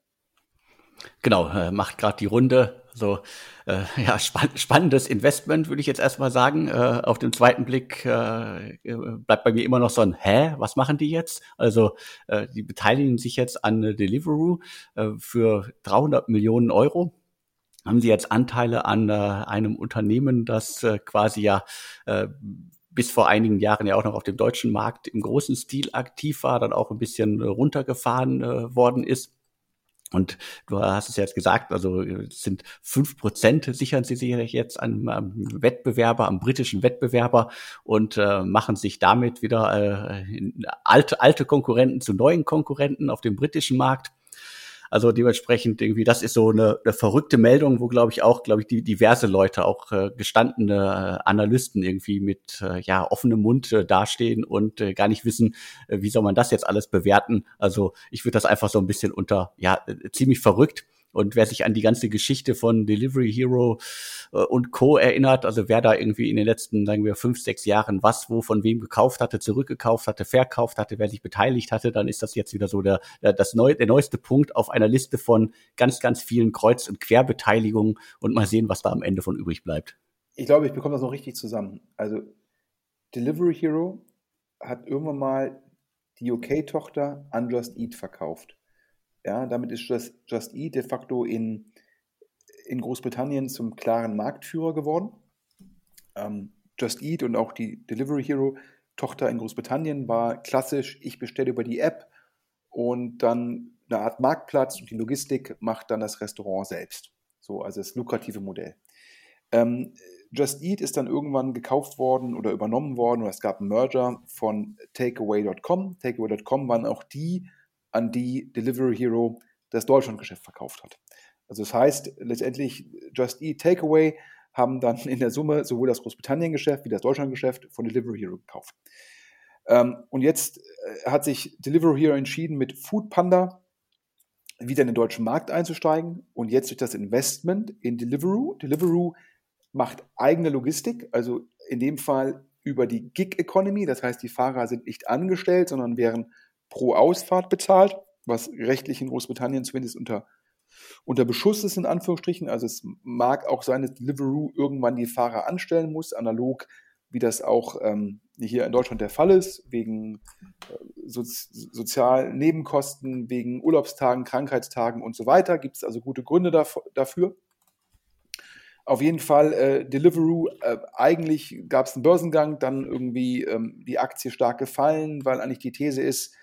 Genau, äh, macht gerade die Runde, Also äh, [laughs] ja, spann spannendes Investment, würde ich jetzt erstmal sagen. Äh, auf den zweiten Blick äh, bleibt bei mir immer noch so ein Hä, was machen die jetzt? Also äh, die beteiligen sich jetzt an Deliveroo äh, für 300 Millionen Euro. Haben sie jetzt Anteile an äh, einem Unternehmen, das äh, quasi ja äh, bis vor einigen Jahren ja auch noch auf dem deutschen Markt im großen Stil aktiv war, dann auch ein bisschen runtergefahren äh, worden ist. Und du hast es jetzt gesagt, also es sind fünf Prozent sichern sie sich jetzt am, am Wettbewerber, am britischen Wettbewerber und äh, machen sich damit wieder äh, alte, alte Konkurrenten zu neuen Konkurrenten auf dem britischen Markt. Also dementsprechend irgendwie, das ist so eine, eine verrückte Meldung, wo glaube ich auch, glaube ich, die diverse Leute, auch äh, gestandene äh, Analysten irgendwie mit äh, ja offenem Mund äh, dastehen und äh, gar nicht wissen, äh, wie soll man das jetzt alles bewerten. Also ich würde das einfach so ein bisschen unter ja äh, ziemlich verrückt und wer sich an die ganze Geschichte von Delivery Hero äh, und Co. erinnert, also wer da irgendwie in den letzten, sagen wir, fünf, sechs Jahren was, wo, von wem gekauft hatte, zurückgekauft hatte, verkauft hatte, wer sich beteiligt hatte, dann ist das jetzt wieder so der, der, das neu, der neueste Punkt auf einer Liste von ganz, ganz vielen Kreuz- und Querbeteiligungen und mal sehen, was da am Ende von übrig bleibt. Ich glaube, ich bekomme das noch richtig zusammen. Also Delivery Hero hat irgendwann mal die UK-Tochter Unjust Eat verkauft. Ja, damit ist Just, Just Eat de facto in, in Großbritannien zum klaren Marktführer geworden. Ähm, Just Eat und auch die Delivery Hero Tochter in Großbritannien war klassisch, ich bestelle über die App und dann eine Art Marktplatz und die Logistik macht dann das Restaurant selbst. So, also das lukrative Modell. Ähm, Just Eat ist dann irgendwann gekauft worden oder übernommen worden oder es gab einen Merger von Takeaway.com. Takeaway.com waren auch die, an die Delivery Hero das Deutschlandgeschäft verkauft hat. Also das heißt, letztendlich Just Eat Takeaway haben dann in der Summe sowohl das Großbritannien-Geschäft wie das Deutschland-Geschäft von Delivery Hero gekauft. Ähm, und jetzt äh, hat sich Delivery Hero entschieden, mit Food Panda wieder in den deutschen Markt einzusteigen und jetzt durch das Investment in Deliveroo. Deliveroo macht eigene Logistik, also in dem Fall über die Gig Economy, das heißt, die Fahrer sind nicht angestellt, sondern wären pro Ausfahrt bezahlt, was rechtlich in Großbritannien zumindest unter, unter Beschuss ist, in Anführungsstrichen. Also es mag auch sein, dass Deliveroo irgendwann die Fahrer anstellen muss, analog wie das auch ähm, hier in Deutschland der Fall ist, wegen äh, so, sozialen Nebenkosten, wegen Urlaubstagen, Krankheitstagen und so weiter. Gibt es also gute Gründe dafür. Auf jeden Fall äh, Deliveroo, äh, eigentlich gab es einen Börsengang, dann irgendwie ähm, die Aktie stark gefallen, weil eigentlich die These ist,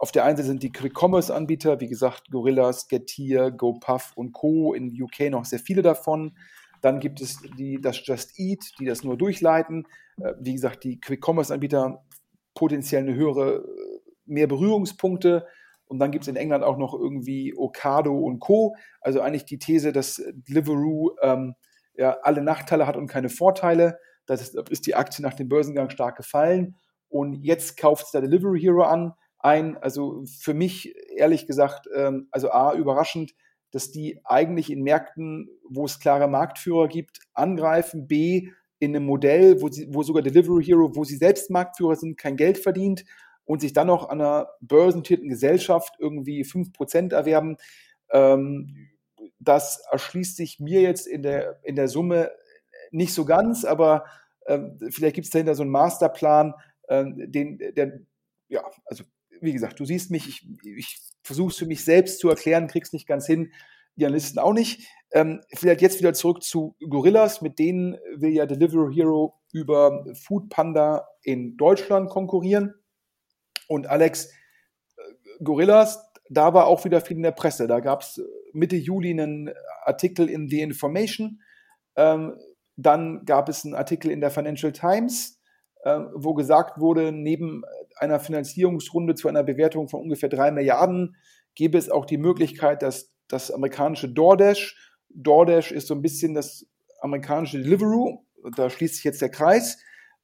auf der einen Seite sind die Quick-Commerce-Anbieter, wie gesagt, Gorillas, Getir, GoPuff und Co. in UK noch sehr viele davon. Dann gibt es die, das Just Eat, die das nur durchleiten. Äh, wie gesagt, die Quick-Commerce-Anbieter potenziell eine höhere, äh, mehr Berührungspunkte. Und dann gibt es in England auch noch irgendwie Ocado und Co. Also eigentlich die These, dass Deliveroo ähm, ja, alle Nachteile hat und keine Vorteile. Das ist, ist die Aktie nach dem Börsengang stark gefallen. Und jetzt kauft es der Delivery Hero an, ein. Also für mich, ehrlich gesagt, ähm, also A, überraschend, dass die eigentlich in Märkten, wo es klare Marktführer gibt, angreifen. B, in einem Modell, wo, sie, wo sogar Delivery Hero, wo sie selbst Marktführer sind, kein Geld verdient und sich dann noch an einer börsennotierten Gesellschaft irgendwie 5% erwerben. Ähm, das erschließt sich mir jetzt in der, in der Summe nicht so ganz, aber äh, vielleicht gibt es dahinter so einen Masterplan, ähm, den, der, ja, also wie gesagt, du siehst mich, ich, ich versuche es für mich selbst zu erklären, krieg's nicht ganz hin, die Analysten auch nicht. Ähm, vielleicht jetzt wieder zurück zu Gorillas, mit denen will ja Delivery Hero über Food Panda in Deutschland konkurrieren. Und Alex, äh, Gorillas, da war auch wieder viel in der Presse. Da gab es Mitte Juli einen Artikel in The Information. Ähm, dann gab es einen Artikel in der Financial Times äh, wo gesagt wurde, neben einer Finanzierungsrunde zu einer Bewertung von ungefähr drei Milliarden gäbe es auch die Möglichkeit, dass das amerikanische DoorDash, DoorDash ist so ein bisschen das amerikanische Deliveroo, da schließt sich jetzt der Kreis,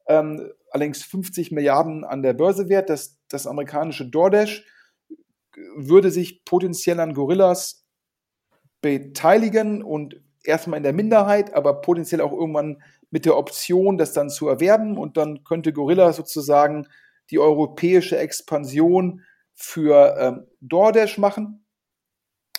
ähm, allerdings 50 Milliarden an der Börse wert, dass das amerikanische DoorDash würde sich potenziell an Gorillas beteiligen und erstmal in der Minderheit, aber potenziell auch irgendwann mit der Option, das dann zu erwerben und dann könnte Gorilla sozusagen die europäische Expansion für ähm, DoorDash machen.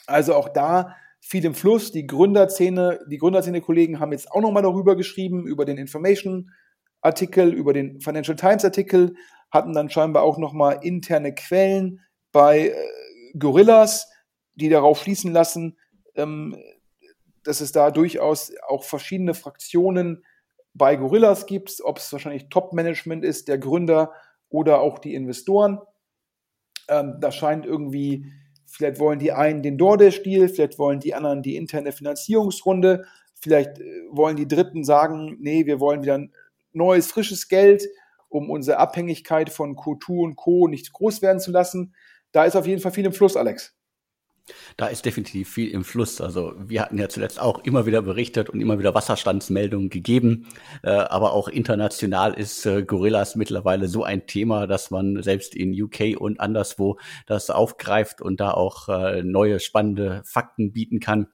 Also auch da viel im Fluss. Die Gründerszene, die Gründerszene-Kollegen haben jetzt auch nochmal darüber geschrieben, über den Information-Artikel, über den Financial Times-Artikel, hatten dann scheinbar auch nochmal interne Quellen bei äh, Gorillas, die darauf schließen lassen, ähm, dass es da durchaus auch verschiedene Fraktionen bei Gorillas gibt, ob es wahrscheinlich Top-Management ist, der Gründer oder auch die Investoren. Ähm, da scheint irgendwie, vielleicht wollen die einen den DoorDash-Deal, vielleicht wollen die anderen die interne Finanzierungsrunde, vielleicht äh, wollen die Dritten sagen, nee, wir wollen wieder neues, frisches Geld, um unsere Abhängigkeit von Q2 und Co. nicht groß werden zu lassen. Da ist auf jeden Fall viel im Fluss, Alex. Da ist definitiv viel im Fluss. Also wir hatten ja zuletzt auch immer wieder berichtet und immer wieder Wasserstandsmeldungen gegeben. Äh, aber auch international ist äh, Gorillas mittlerweile so ein Thema, dass man selbst in UK und anderswo das aufgreift und da auch äh, neue spannende Fakten bieten kann.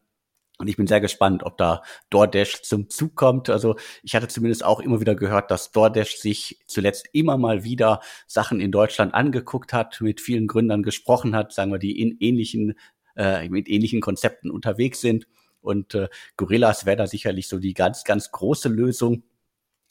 Und ich bin sehr gespannt, ob da DoorDash zum Zug kommt. Also ich hatte zumindest auch immer wieder gehört, dass DoorDash sich zuletzt immer mal wieder Sachen in Deutschland angeguckt hat, mit vielen Gründern gesprochen hat, sagen wir, die in ähnlichen äh, mit ähnlichen Konzepten unterwegs sind. Und äh, Gorillas wäre da sicherlich so die ganz, ganz große Lösung.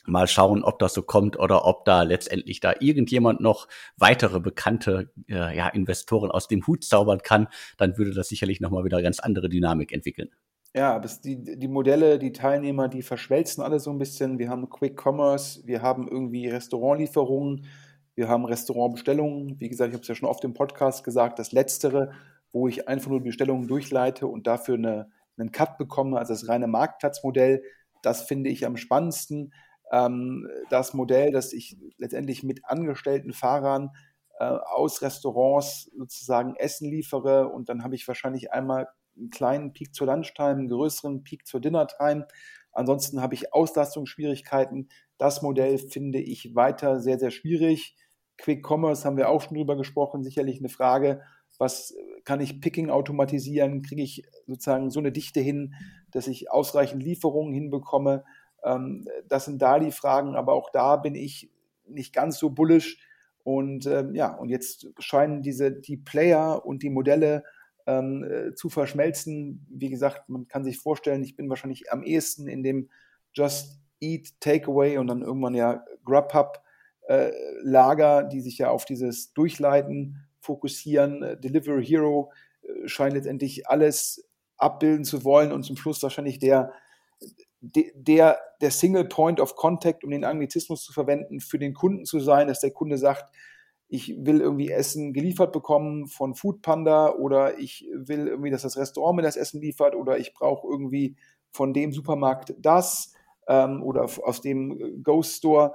Mal schauen, ob das so kommt oder ob da letztendlich da irgendjemand noch weitere bekannte äh, ja, Investoren aus dem Hut zaubern kann. Dann würde das sicherlich nochmal wieder ganz andere Dynamik entwickeln. Ja, das, die, die Modelle, die Teilnehmer, die verschmelzen alle so ein bisschen. Wir haben Quick Commerce, wir haben irgendwie Restaurantlieferungen, wir haben Restaurantbestellungen. Wie gesagt, ich habe es ja schon oft im Podcast gesagt, das Letztere wo ich einfach nur Bestellungen durchleite und dafür eine, einen Cut bekomme, also das reine Marktplatzmodell, das finde ich am spannendsten. Ähm, das Modell, das ich letztendlich mit angestellten Fahrern äh, aus Restaurants sozusagen Essen liefere und dann habe ich wahrscheinlich einmal einen kleinen Peak zur Lunchtime, einen größeren Peak zur Dinnertime. Ansonsten habe ich Auslastungsschwierigkeiten. Das Modell finde ich weiter sehr, sehr schwierig. Quick Commerce haben wir auch schon drüber gesprochen, sicherlich eine Frage, was kann ich Picking automatisieren, kriege ich sozusagen so eine Dichte hin, dass ich ausreichend Lieferungen hinbekomme. Ähm, das sind da die Fragen, aber auch da bin ich nicht ganz so bullisch. Und ähm, ja, und jetzt scheinen diese die Player und die Modelle ähm, äh, zu verschmelzen. Wie gesagt, man kann sich vorstellen, ich bin wahrscheinlich am ehesten in dem Just Eat Takeaway und dann irgendwann ja Grubhub äh, Lager, die sich ja auf dieses Durchleiten fokussieren. Äh, Delivery Hero äh, scheint letztendlich alles abbilden zu wollen und zum Schluss wahrscheinlich der, der, der Single Point of Contact, um den Anglizismus zu verwenden, für den Kunden zu sein, dass der Kunde sagt, ich will irgendwie Essen geliefert bekommen von Foodpanda oder ich will irgendwie, dass das Restaurant mir das Essen liefert oder ich brauche irgendwie von dem Supermarkt das ähm, oder aus dem äh, Ghost Store.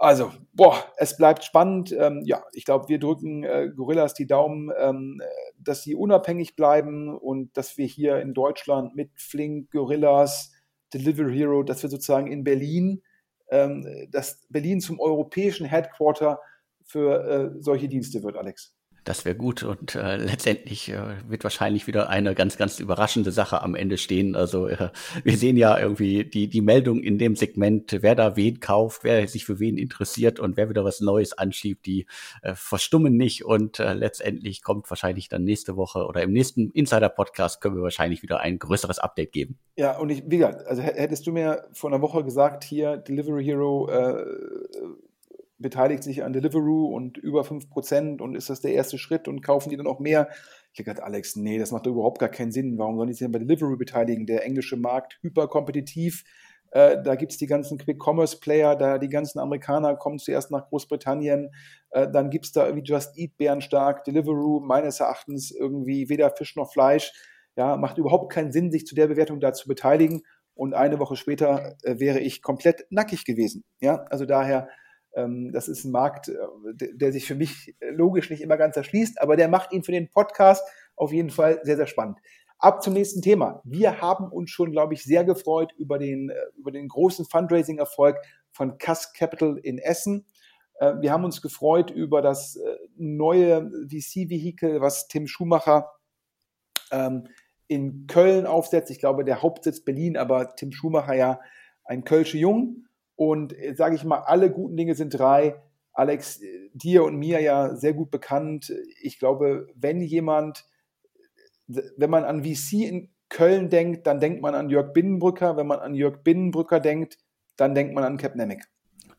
Also, boah, es bleibt spannend. Ähm, ja, ich glaube, wir drücken äh, Gorillas die Daumen, ähm, dass sie unabhängig bleiben und dass wir hier in Deutschland mit Flink, Gorillas, Delivery Hero, dass wir sozusagen in Berlin, ähm, dass Berlin zum europäischen Headquarter für äh, solche Dienste wird, Alex. Das wäre gut und äh, letztendlich äh, wird wahrscheinlich wieder eine ganz, ganz überraschende Sache am Ende stehen. Also äh, wir sehen ja irgendwie die, die Meldung in dem Segment, wer da wen kauft, wer sich für wen interessiert und wer wieder was Neues anschiebt, die äh, verstummen nicht und äh, letztendlich kommt wahrscheinlich dann nächste Woche oder im nächsten Insider-Podcast können wir wahrscheinlich wieder ein größeres Update geben. Ja, und ich, wie gesagt, also hättest du mir vor einer Woche gesagt, hier Delivery Hero äh, beteiligt sich an Deliveroo und über 5% und ist das der erste Schritt und kaufen die dann auch mehr? Ich habe gedacht, Alex, nee, das macht überhaupt gar keinen Sinn. Warum sollen die sich denn bei Deliveroo beteiligen? Der englische Markt hyperkompetitiv. Äh, da gibt es die ganzen Quick-Commerce-Player, da die ganzen Amerikaner kommen zuerst nach Großbritannien. Äh, dann gibt es da irgendwie Just Eat bärenstark, Deliveroo, meines Erachtens irgendwie weder Fisch noch Fleisch. Ja, macht überhaupt keinen Sinn, sich zu der Bewertung da zu beteiligen. Und eine Woche später äh, wäre ich komplett nackig gewesen. Ja, also daher das ist ein Markt, äh, der sich für mich logisch nicht immer ganz erschließt, aber der macht ihn für den Podcast auf jeden Fall sehr, sehr spannend. Ab zum nächsten Thema. Wir haben uns schon, glaube ich, sehr gefreut über den, äh, über den großen Fundraising-Erfolg von Cass Capital in Essen. Äh, wir haben uns gefreut über das neue VC-Vehikel, was Tim Schumacher ähm, in Köln aufsetzt. Ich glaube, der Hauptsitz Berlin, aber Tim Schumacher ja ein Kölsche Jung. Und äh, sage ich mal, alle guten Dinge sind drei. Alex, dir und mir ja sehr gut bekannt. Ich glaube, wenn jemand, wenn man an VC Köln denkt, dann denkt man an Jörg Binnenbrücker. Wenn man an Jörg Binnenbrücker denkt, dann denkt man an Capnemic.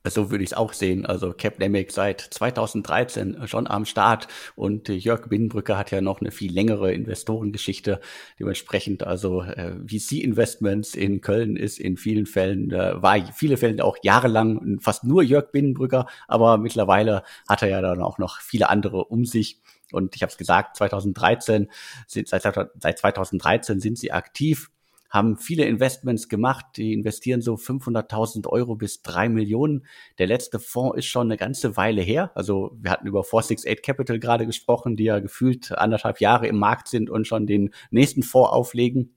So würde ich es auch sehen. Also Capnemic seit 2013 schon am Start und Jörg Binnenbrücker hat ja noch eine viel längere Investorengeschichte. Dementsprechend also äh, VC-Investments in Köln ist in vielen Fällen, äh, war viele Fällen auch jahrelang fast nur Jörg Binnenbrücker, aber mittlerweile hat er ja dann auch noch viele andere um sich. Und ich habe es gesagt, 2013 sind, seit, seit 2013 sind sie aktiv haben viele Investments gemacht, die investieren so 500.000 Euro bis drei Millionen. Der letzte Fonds ist schon eine ganze Weile her. Also wir hatten über 468 Capital gerade gesprochen, die ja gefühlt anderthalb Jahre im Markt sind und schon den nächsten Fonds auflegen.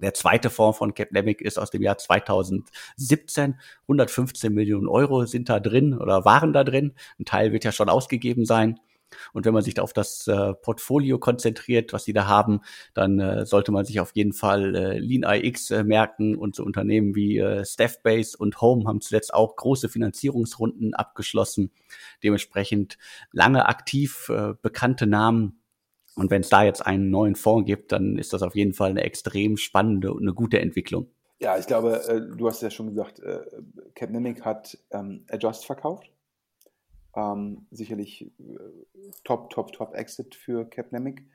Der zweite Fonds von Capnemic ist aus dem Jahr 2017. 115 Millionen Euro sind da drin oder waren da drin. Ein Teil wird ja schon ausgegeben sein. Und wenn man sich da auf das äh, Portfolio konzentriert, was sie da haben, dann äh, sollte man sich auf jeden Fall äh, Lean IX äh, merken und so Unternehmen wie äh, Staffbase und Home haben zuletzt auch große Finanzierungsrunden abgeschlossen. Dementsprechend lange aktiv, äh, bekannte Namen. Und wenn es da jetzt einen neuen Fonds gibt, dann ist das auf jeden Fall eine extrem spannende und eine gute Entwicklung. Ja, ich glaube, äh, du hast ja schon gesagt, äh, Capnemic hat ähm, Adjust verkauft. Ähm, sicherlich äh, Top, Top, Top Exit für Capnemic.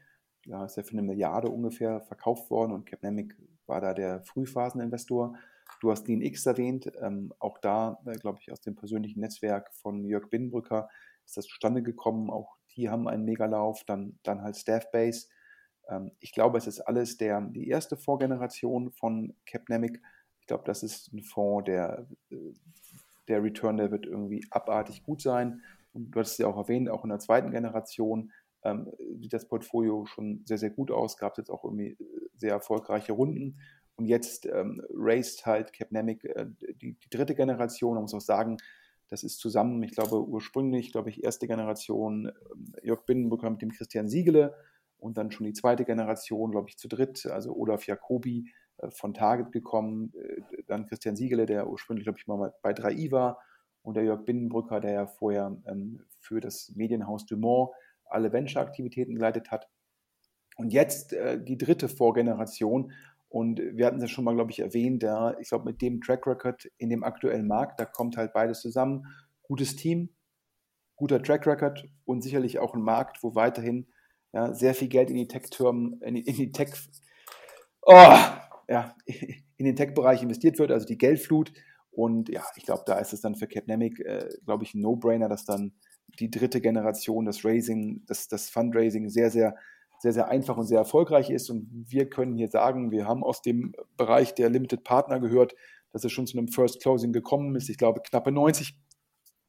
Da ist ja für eine Milliarde ungefähr verkauft worden und Capnemic war da der Frühphaseninvestor. Du hast Lean X erwähnt, ähm, auch da, äh, glaube ich, aus dem persönlichen Netzwerk von Jörg Binnenbrücker ist das zustande gekommen. Auch die haben einen Megalauf, dann, dann halt Staffbase. Ähm, ich glaube, es ist alles der, die erste Vorgeneration von Capnemic. Ich glaube, das ist ein Fonds, der äh, der Return, der wird irgendwie abartig gut sein. Und du hast es ja auch erwähnt, auch in der zweiten Generation ähm, sieht das Portfolio schon sehr, sehr gut aus. Gab es jetzt auch irgendwie äh, sehr erfolgreiche Runden. Und jetzt ähm, raced halt Capnemic äh, die, die, dritte Generation. Man muss auch sagen, das ist zusammen, ich glaube, ursprünglich, glaube ich, erste Generation äh, Jörg Binnenbrücker mit dem Christian Siegele und dann schon die zweite Generation, glaube ich, zu dritt, also Olaf Jacobi von Target gekommen, äh, dann Christian Siegele, der ursprünglich, glaube ich, mal bei 3i war und der Jörg Binnenbrücker, der ja vorher ähm, für das Medienhaus Dumont alle Venture-Aktivitäten geleitet hat. Und jetzt äh, die dritte Vorgeneration. Und wir hatten es ja schon mal, glaube ich, erwähnt, da, ich glaube, mit dem Track Record in dem aktuellen Markt, da kommt halt beides zusammen. Gutes Team, guter Track Record und sicherlich auch ein Markt, wo weiterhin ja, sehr viel Geld in die Tech-Türmen, in, in, die Tech, oh, ja, [laughs] in den Tech-Bereich investiert wird, also die Geldflut. Und ja, ich glaube, da ist es dann für Capnemic, äh, glaube ich, ein No-Brainer, dass dann die dritte Generation, das Raising, das, das Fundraising sehr, sehr, sehr, sehr einfach und sehr erfolgreich ist. Und wir können hier sagen, wir haben aus dem Bereich der Limited Partner gehört, dass es schon zu einem First Closing gekommen ist. Ich glaube, knappe 90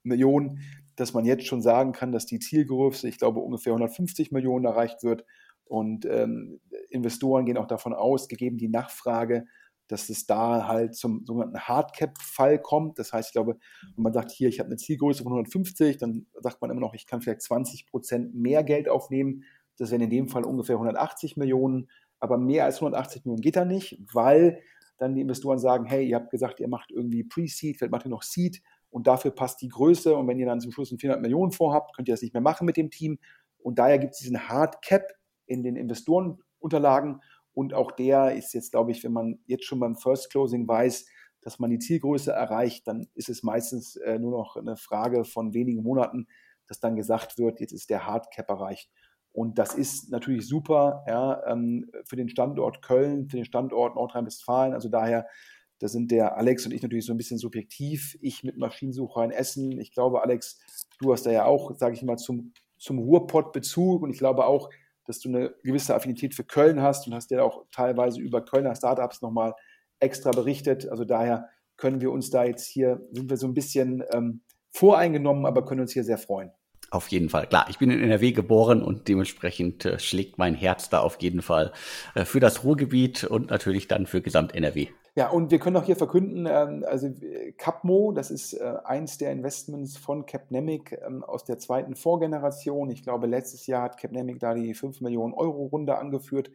Millionen, dass man jetzt schon sagen kann, dass die Zielgröße, ich glaube, ungefähr 150 Millionen erreicht wird. Und ähm, Investoren gehen auch davon aus, gegeben die Nachfrage, dass es da halt zum sogenannten Hardcap-Fall kommt. Das heißt, ich glaube, wenn man sagt, hier, ich habe eine Zielgröße von 150, dann sagt man immer noch, ich kann vielleicht 20 Prozent mehr Geld aufnehmen. Das wären in dem Fall ungefähr 180 Millionen. Aber mehr als 180 Millionen geht da nicht, weil dann die Investoren sagen, hey, ihr habt gesagt, ihr macht irgendwie Pre-Seed, vielleicht macht ihr noch Seed und dafür passt die Größe. Und wenn ihr dann zum Schluss einen 400 Millionen vorhabt, könnt ihr das nicht mehr machen mit dem Team. Und daher gibt es diesen Hardcap in den Investorenunterlagen. Und auch der ist jetzt, glaube ich, wenn man jetzt schon beim First Closing weiß, dass man die Zielgröße erreicht, dann ist es meistens äh, nur noch eine Frage von wenigen Monaten, dass dann gesagt wird, jetzt ist der Hardcap erreicht. Und das ist natürlich super ja, ähm, für den Standort Köln, für den Standort Nordrhein-Westfalen. Also daher, da sind der Alex und ich natürlich so ein bisschen subjektiv. Ich mit Maschinensucher in Essen. Ich glaube, Alex, du hast da ja auch, sage ich mal, zum, zum Ruhrpott-Bezug. Und ich glaube auch, dass du eine gewisse Affinität für Köln hast und hast ja auch teilweise über Kölner Startups nochmal extra berichtet. Also daher können wir uns da jetzt hier, sind wir so ein bisschen ähm, voreingenommen, aber können uns hier sehr freuen. Auf jeden Fall. Klar, ich bin in NRW geboren und dementsprechend äh, schlägt mein Herz da auf jeden Fall äh, für das Ruhrgebiet und natürlich dann für Gesamt NRW. Ja, und wir können auch hier verkünden, ähm, also Capmo, das ist äh, eins der Investments von Capnemic ähm, aus der zweiten Vorgeneration. Ich glaube, letztes Jahr hat Capnemic da die 5 Millionen Euro Runde angeführt.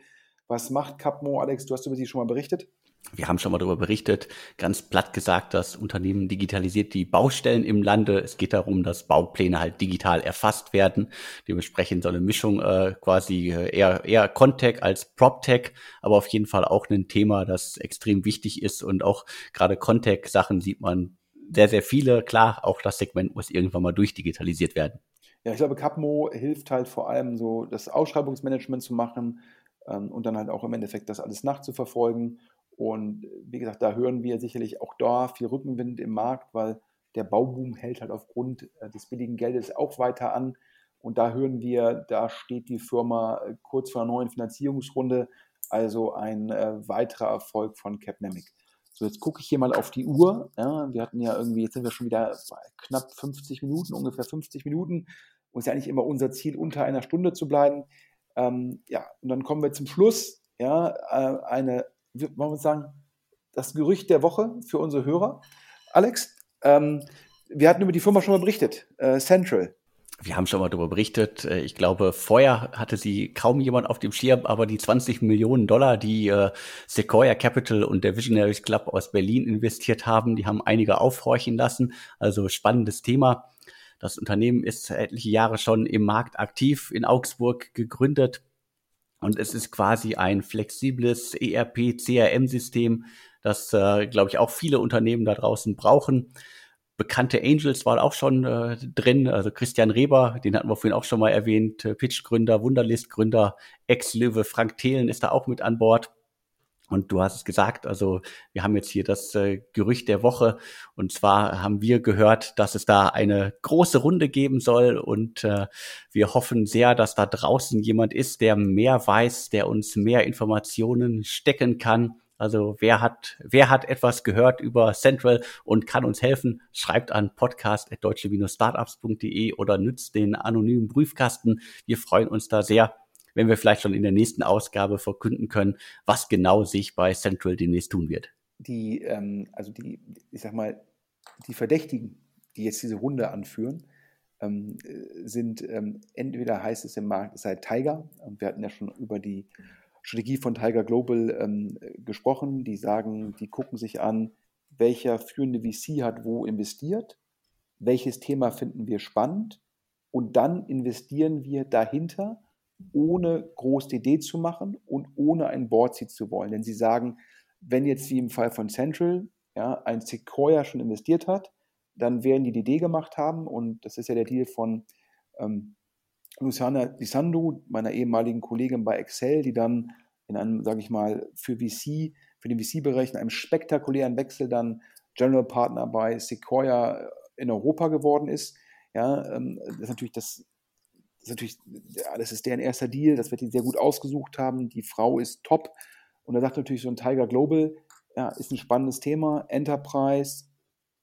Was macht Capmo, Alex? Du hast über sie schon mal berichtet. Wir haben schon mal darüber berichtet, ganz platt gesagt, das Unternehmen digitalisiert die Baustellen im Lande. Es geht darum, dass Baupläne halt digital erfasst werden. Dementsprechend so eine Mischung äh, quasi äh, eher, eher Contech als PropTech, aber auf jeden Fall auch ein Thema, das extrem wichtig ist und auch gerade Contech-Sachen sieht man sehr, sehr viele. Klar, auch das Segment muss irgendwann mal durchdigitalisiert werden. Ja, ich glaube, Capmo hilft halt vor allem so, das Ausschreibungsmanagement zu machen ähm, und dann halt auch im Endeffekt das alles nachzuverfolgen und wie gesagt, da hören wir sicherlich auch da viel Rückenwind im Markt, weil der Bauboom hält halt aufgrund äh, des billigen Geldes auch weiter an. Und da hören wir, da steht die Firma äh, kurz vor einer neuen Finanzierungsrunde, also ein äh, weiterer Erfolg von Capnemic. So, jetzt gucke ich hier mal auf die Uhr. Ja, wir hatten ja irgendwie, jetzt sind wir schon wieder knapp 50 Minuten, ungefähr 50 Minuten. Und es ist ja eigentlich immer unser Ziel, unter einer Stunde zu bleiben. Ähm, ja, und dann kommen wir zum Schluss. Ja, äh, eine wollen wir sagen, das Gerücht der Woche für unsere Hörer. Alex, ähm, wir hatten über die Firma schon mal berichtet, äh, Central. Wir haben schon mal darüber berichtet. Äh, ich glaube, vorher hatte sie kaum jemand auf dem Schirm, aber die 20 Millionen Dollar, die äh, Sequoia Capital und der Visionaries Club aus Berlin investiert haben, die haben einige aufhorchen lassen. Also spannendes Thema. Das Unternehmen ist etliche Jahre schon im Markt aktiv, in Augsburg gegründet, und es ist quasi ein flexibles ERP-CRM-System, das, äh, glaube ich, auch viele Unternehmen da draußen brauchen. Bekannte Angels waren auch schon äh, drin, also Christian Reber, den hatten wir vorhin auch schon mal erwähnt, äh, Pitch-Gründer, Wunderlist-Gründer, Ex-Löwe Frank Thelen ist da auch mit an Bord. Und du hast es gesagt, also wir haben jetzt hier das äh, Gerücht der Woche. Und zwar haben wir gehört, dass es da eine große Runde geben soll. Und äh, wir hoffen sehr, dass da draußen jemand ist, der mehr weiß, der uns mehr Informationen stecken kann. Also wer hat, wer hat etwas gehört über Central und kann uns helfen? Schreibt an podcast.deutsche-startups.de oder nützt den anonymen Briefkasten. Wir freuen uns da sehr wenn wir vielleicht schon in der nächsten Ausgabe verkünden können, was genau sich bei Central demnächst tun wird. Die, ähm, also die, ich sag mal, die Verdächtigen, die jetzt diese Runde anführen, ähm, sind ähm, entweder heißt es im Markt, es sei Tiger, wir hatten ja schon über die Strategie von Tiger Global ähm, gesprochen, die sagen, die gucken sich an, welcher führende VC hat wo investiert, welches Thema finden wir spannend und dann investieren wir dahinter ohne groß Idee zu machen und ohne ein Boardseat zu wollen. Denn sie sagen, wenn jetzt wie im Fall von Central ja, ein Sequoia schon investiert hat, dann werden die Idee gemacht haben und das ist ja der Deal von ähm, Luciana Di Sandu, meiner ehemaligen Kollegin bei Excel, die dann in einem, sage ich mal, für VC, für den VC-Bereich in einem spektakulären Wechsel dann General Partner bei Sequoia in Europa geworden ist. Ja, ähm, das ist natürlich das das ist natürlich, ja, das ist deren erster Deal, das wird die sehr gut ausgesucht haben. Die Frau ist top. Und da sagt natürlich so ein Tiger Global, ja, ist ein spannendes Thema. Enterprise,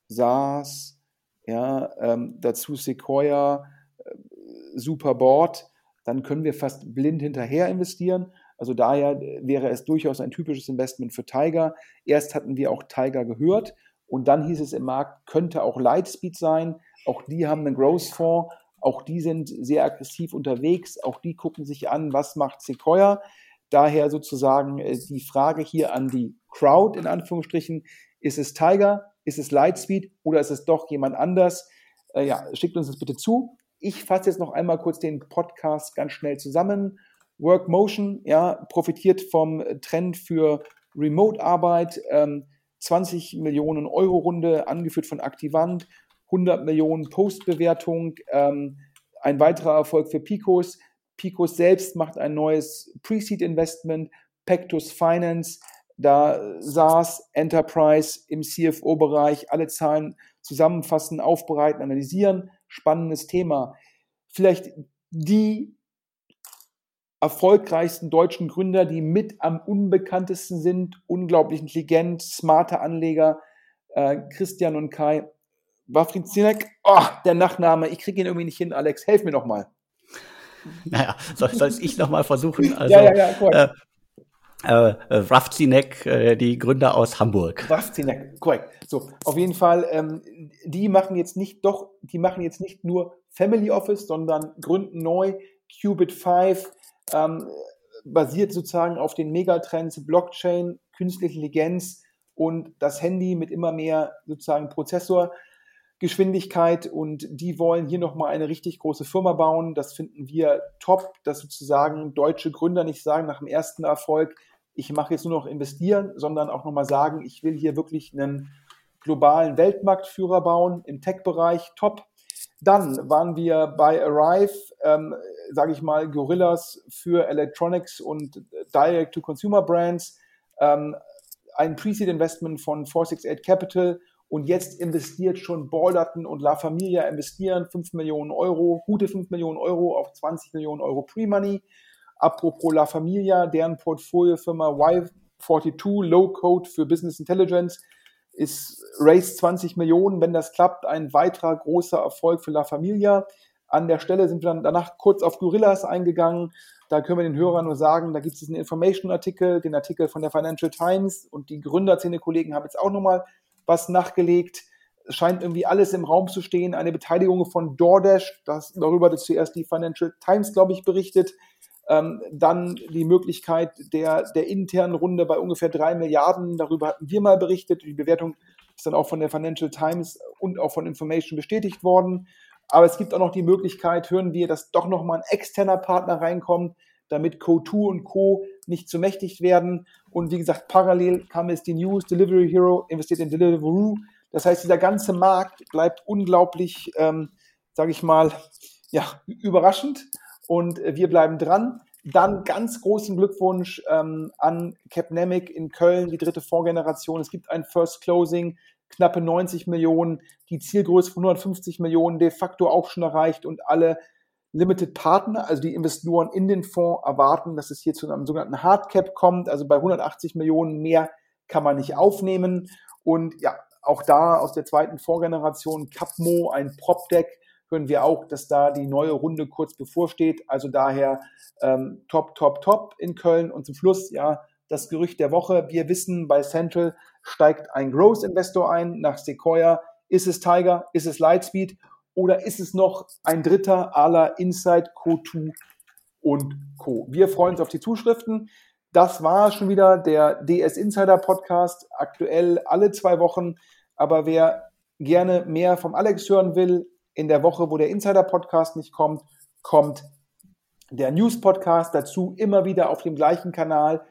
SaaS, ja, ähm, dazu Sequoia, äh, super Board. Dann können wir fast blind hinterher investieren. Also daher wäre es durchaus ein typisches Investment für Tiger. Erst hatten wir auch Tiger gehört und dann hieß es im Markt, könnte auch Lightspeed sein. Auch die haben einen Growth-Fonds auch die sind sehr aggressiv unterwegs. Auch die gucken sich an, was macht Sequoia. Daher sozusagen äh, die Frage hier an die Crowd in Anführungsstrichen. Ist es Tiger? Ist es Lightspeed? Oder ist es doch jemand anders? Äh, ja, schickt uns das bitte zu. Ich fasse jetzt noch einmal kurz den Podcast ganz schnell zusammen. Workmotion, ja, profitiert vom Trend für Remote-Arbeit. Ähm, 20 Millionen Euro Runde, angeführt von Aktivant. 100 Millionen Postbewertung. Ähm, ein weiterer Erfolg für Picos. Picos selbst macht ein neues Pre-Seed-Investment, Pectus Finance. Da SaaS, Enterprise im CFO-Bereich, alle Zahlen zusammenfassen, aufbereiten, analysieren. Spannendes Thema. Vielleicht die erfolgreichsten deutschen Gründer, die mit am unbekanntesten sind, unglaublich intelligent, smarte Anleger, äh, Christian und Kai, Wafrin Zinek, oh, der Nachname, ich kriege ihn irgendwie nicht hin, Alex, helf mir noch mal. Naja, soll, soll ich noch mal versuchen? Also, ja, ja, ja, korrekt. Äh, äh, Rafzinek, äh, die Gründer aus Hamburg. Rafzinek, korrekt. So, auf jeden Fall, ähm, die machen jetzt nicht doch, die machen jetzt nicht nur Family Office, sondern gründen neu Qubit 5, ähm, basiert sozusagen auf den Megatrends Blockchain, künstliche Intelligenz und das Handy mit immer mehr sozusagen Prozessorgeschwindigkeit und die wollen hier nochmal eine richtig große Firma bauen. Das finden wir top, dass sozusagen deutsche Gründer nicht sagen nach dem ersten Erfolg, ich mache jetzt nur noch investieren, sondern auch nochmal sagen, ich will hier wirklich einen globalen Weltmarktführer bauen im Tech-Bereich, top. Dann waren wir bei Arrive, ähm, sage ich mal, Gorillas für Electronics und Direct-to-Consumer-Brands, ähm, ein Pre-Seed-Investment von 468 Capital und jetzt investiert schon Balderton und La Familia investieren 5 Millionen Euro, gute 5 Millionen Euro auf 20 Millionen Euro Pre-Money. Apropos La Familia, deren Portfoliofirma Y42 Low Code für Business Intelligence ist Race 20 Millionen, wenn das klappt, ein weiterer großer Erfolg für La Familia. An der Stelle sind wir dann danach kurz auf Gorillas eingegangen. Da können wir den Hörern nur sagen, da gibt es diesen Information-Artikel, den Artikel von der Financial Times und die Gründerzähne-Kollegen haben jetzt auch nochmal was nachgelegt. Es scheint irgendwie alles im Raum zu stehen. Eine Beteiligung von DoorDash, das, darüber hat zuerst die Financial Times, glaube ich, berichtet. Ähm, dann die Möglichkeit der, der internen Runde bei ungefähr drei Milliarden. Darüber hatten wir mal berichtet. Die Bewertung ist dann auch von der Financial Times und auch von Information bestätigt worden. Aber es gibt auch noch die Möglichkeit, hören wir, dass doch noch mal ein externer Partner reinkommt, damit Co2 und Co. nicht zu mächtig werden. Und wie gesagt, parallel kam jetzt die News, Delivery Hero investiert in Deliveroo. Das heißt, dieser ganze Markt bleibt unglaublich, ähm, sage ich mal, ja, überraschend und äh, wir bleiben dran. Dann ganz großen Glückwunsch ähm, an Capnemic in Köln, die dritte Vorgeneration. Es gibt ein First Closing, knappe 90 Millionen, die Zielgröße von 150 Millionen de facto auch schon erreicht und alle Limited Partner, also die Investoren in den Fonds erwarten, dass es hier zu einem sogenannten Hardcap kommt. Also bei 180 Millionen mehr kann man nicht aufnehmen. Und ja, auch da aus der zweiten Vorgeneration Capmo, ein PropDeck, hören wir auch, dass da die neue Runde kurz bevorsteht. Also daher ähm, top, top, top in Köln. Und zum Schluss, ja, das Gerücht der Woche. Wir wissen, bei Central steigt ein Growth-Investor ein nach Sequoia. Ist es Tiger? Ist es Lightspeed? Oder ist es noch ein dritter aller Insight, Co2 und Co? Wir freuen uns auf die Zuschriften. Das war schon wieder der DS Insider Podcast. Aktuell alle zwei Wochen. Aber wer gerne mehr vom Alex hören will, in der Woche, wo der Insider-Podcast nicht kommt, kommt der News-Podcast dazu, immer wieder auf dem gleichen Kanal.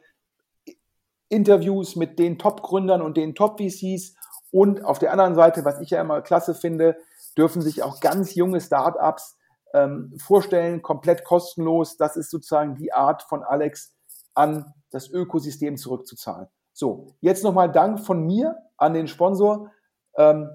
Interviews mit den Top-Gründern und den Top-VCs. Und auf der anderen Seite, was ich ja immer klasse finde, dürfen sich auch ganz junge Startups ähm, vorstellen, komplett kostenlos. Das ist sozusagen die Art von Alex an das Ökosystem zurückzuzahlen. So, jetzt nochmal Dank von mir an den Sponsor. Ähm,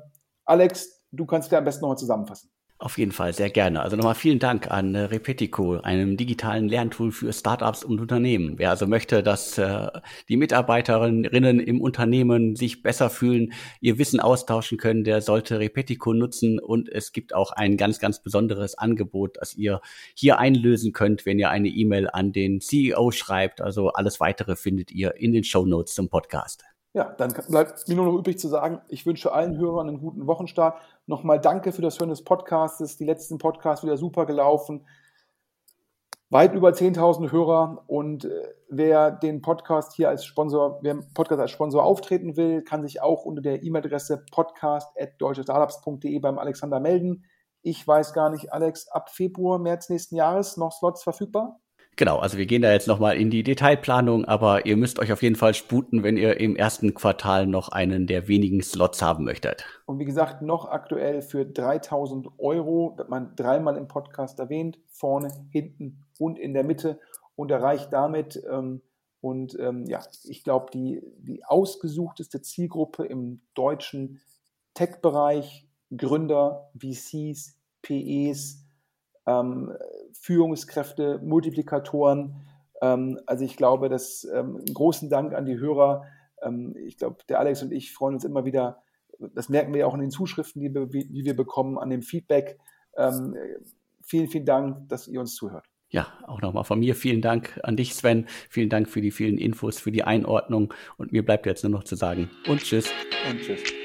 Alex, du kannst dir am besten nochmal zusammenfassen. Auf jeden Fall, sehr gerne. Also nochmal vielen Dank an äh, Repetico, einem digitalen Lerntool für Startups und Unternehmen. Wer also möchte, dass äh, die Mitarbeiterinnen im Unternehmen sich besser fühlen, ihr Wissen austauschen können, der sollte Repetico nutzen. Und es gibt auch ein ganz, ganz besonderes Angebot, das ihr hier einlösen könnt, wenn ihr eine E-Mail an den CEO schreibt. Also alles weitere findet ihr in den Show Notes zum Podcast. Ja, dann bleibt mir nur noch übrig zu sagen, ich wünsche allen Hörern einen guten Wochenstart. Nochmal danke für das Hören des Podcasts. Die letzten Podcasts wieder super gelaufen. Weit über 10.000 Hörer. Und äh, wer den Podcast hier als Sponsor, wer Podcast als Sponsor auftreten will, kann sich auch unter der E-Mail-Adresse podcast.deutschestartups.de beim Alexander melden. Ich weiß gar nicht, Alex, ab Februar, März nächsten Jahres noch Slots verfügbar? Genau, also wir gehen da jetzt nochmal in die Detailplanung, aber ihr müsst euch auf jeden Fall sputen, wenn ihr im ersten Quartal noch einen der wenigen Slots haben möchtet. Und wie gesagt, noch aktuell für 3000 Euro, wird man dreimal im Podcast erwähnt, vorne, hinten und in der Mitte und erreicht damit, ähm, und ähm, ja, ich glaube, die, die ausgesuchteste Zielgruppe im deutschen Tech-Bereich, Gründer, VCs, PEs, ähm, Führungskräfte, Multiplikatoren. Ähm, also ich glaube, dass ähm, großen Dank an die Hörer. Ähm, ich glaube, der Alex und ich freuen uns immer wieder. Das merken wir auch in den Zuschriften, die, wir, die wir bekommen, an dem Feedback. Ähm, vielen, vielen Dank, dass ihr uns zuhört. Ja, auch nochmal von mir vielen Dank an dich, Sven. Vielen Dank für die vielen Infos, für die Einordnung. Und mir bleibt jetzt nur noch zu sagen und tschüss. Und tschüss.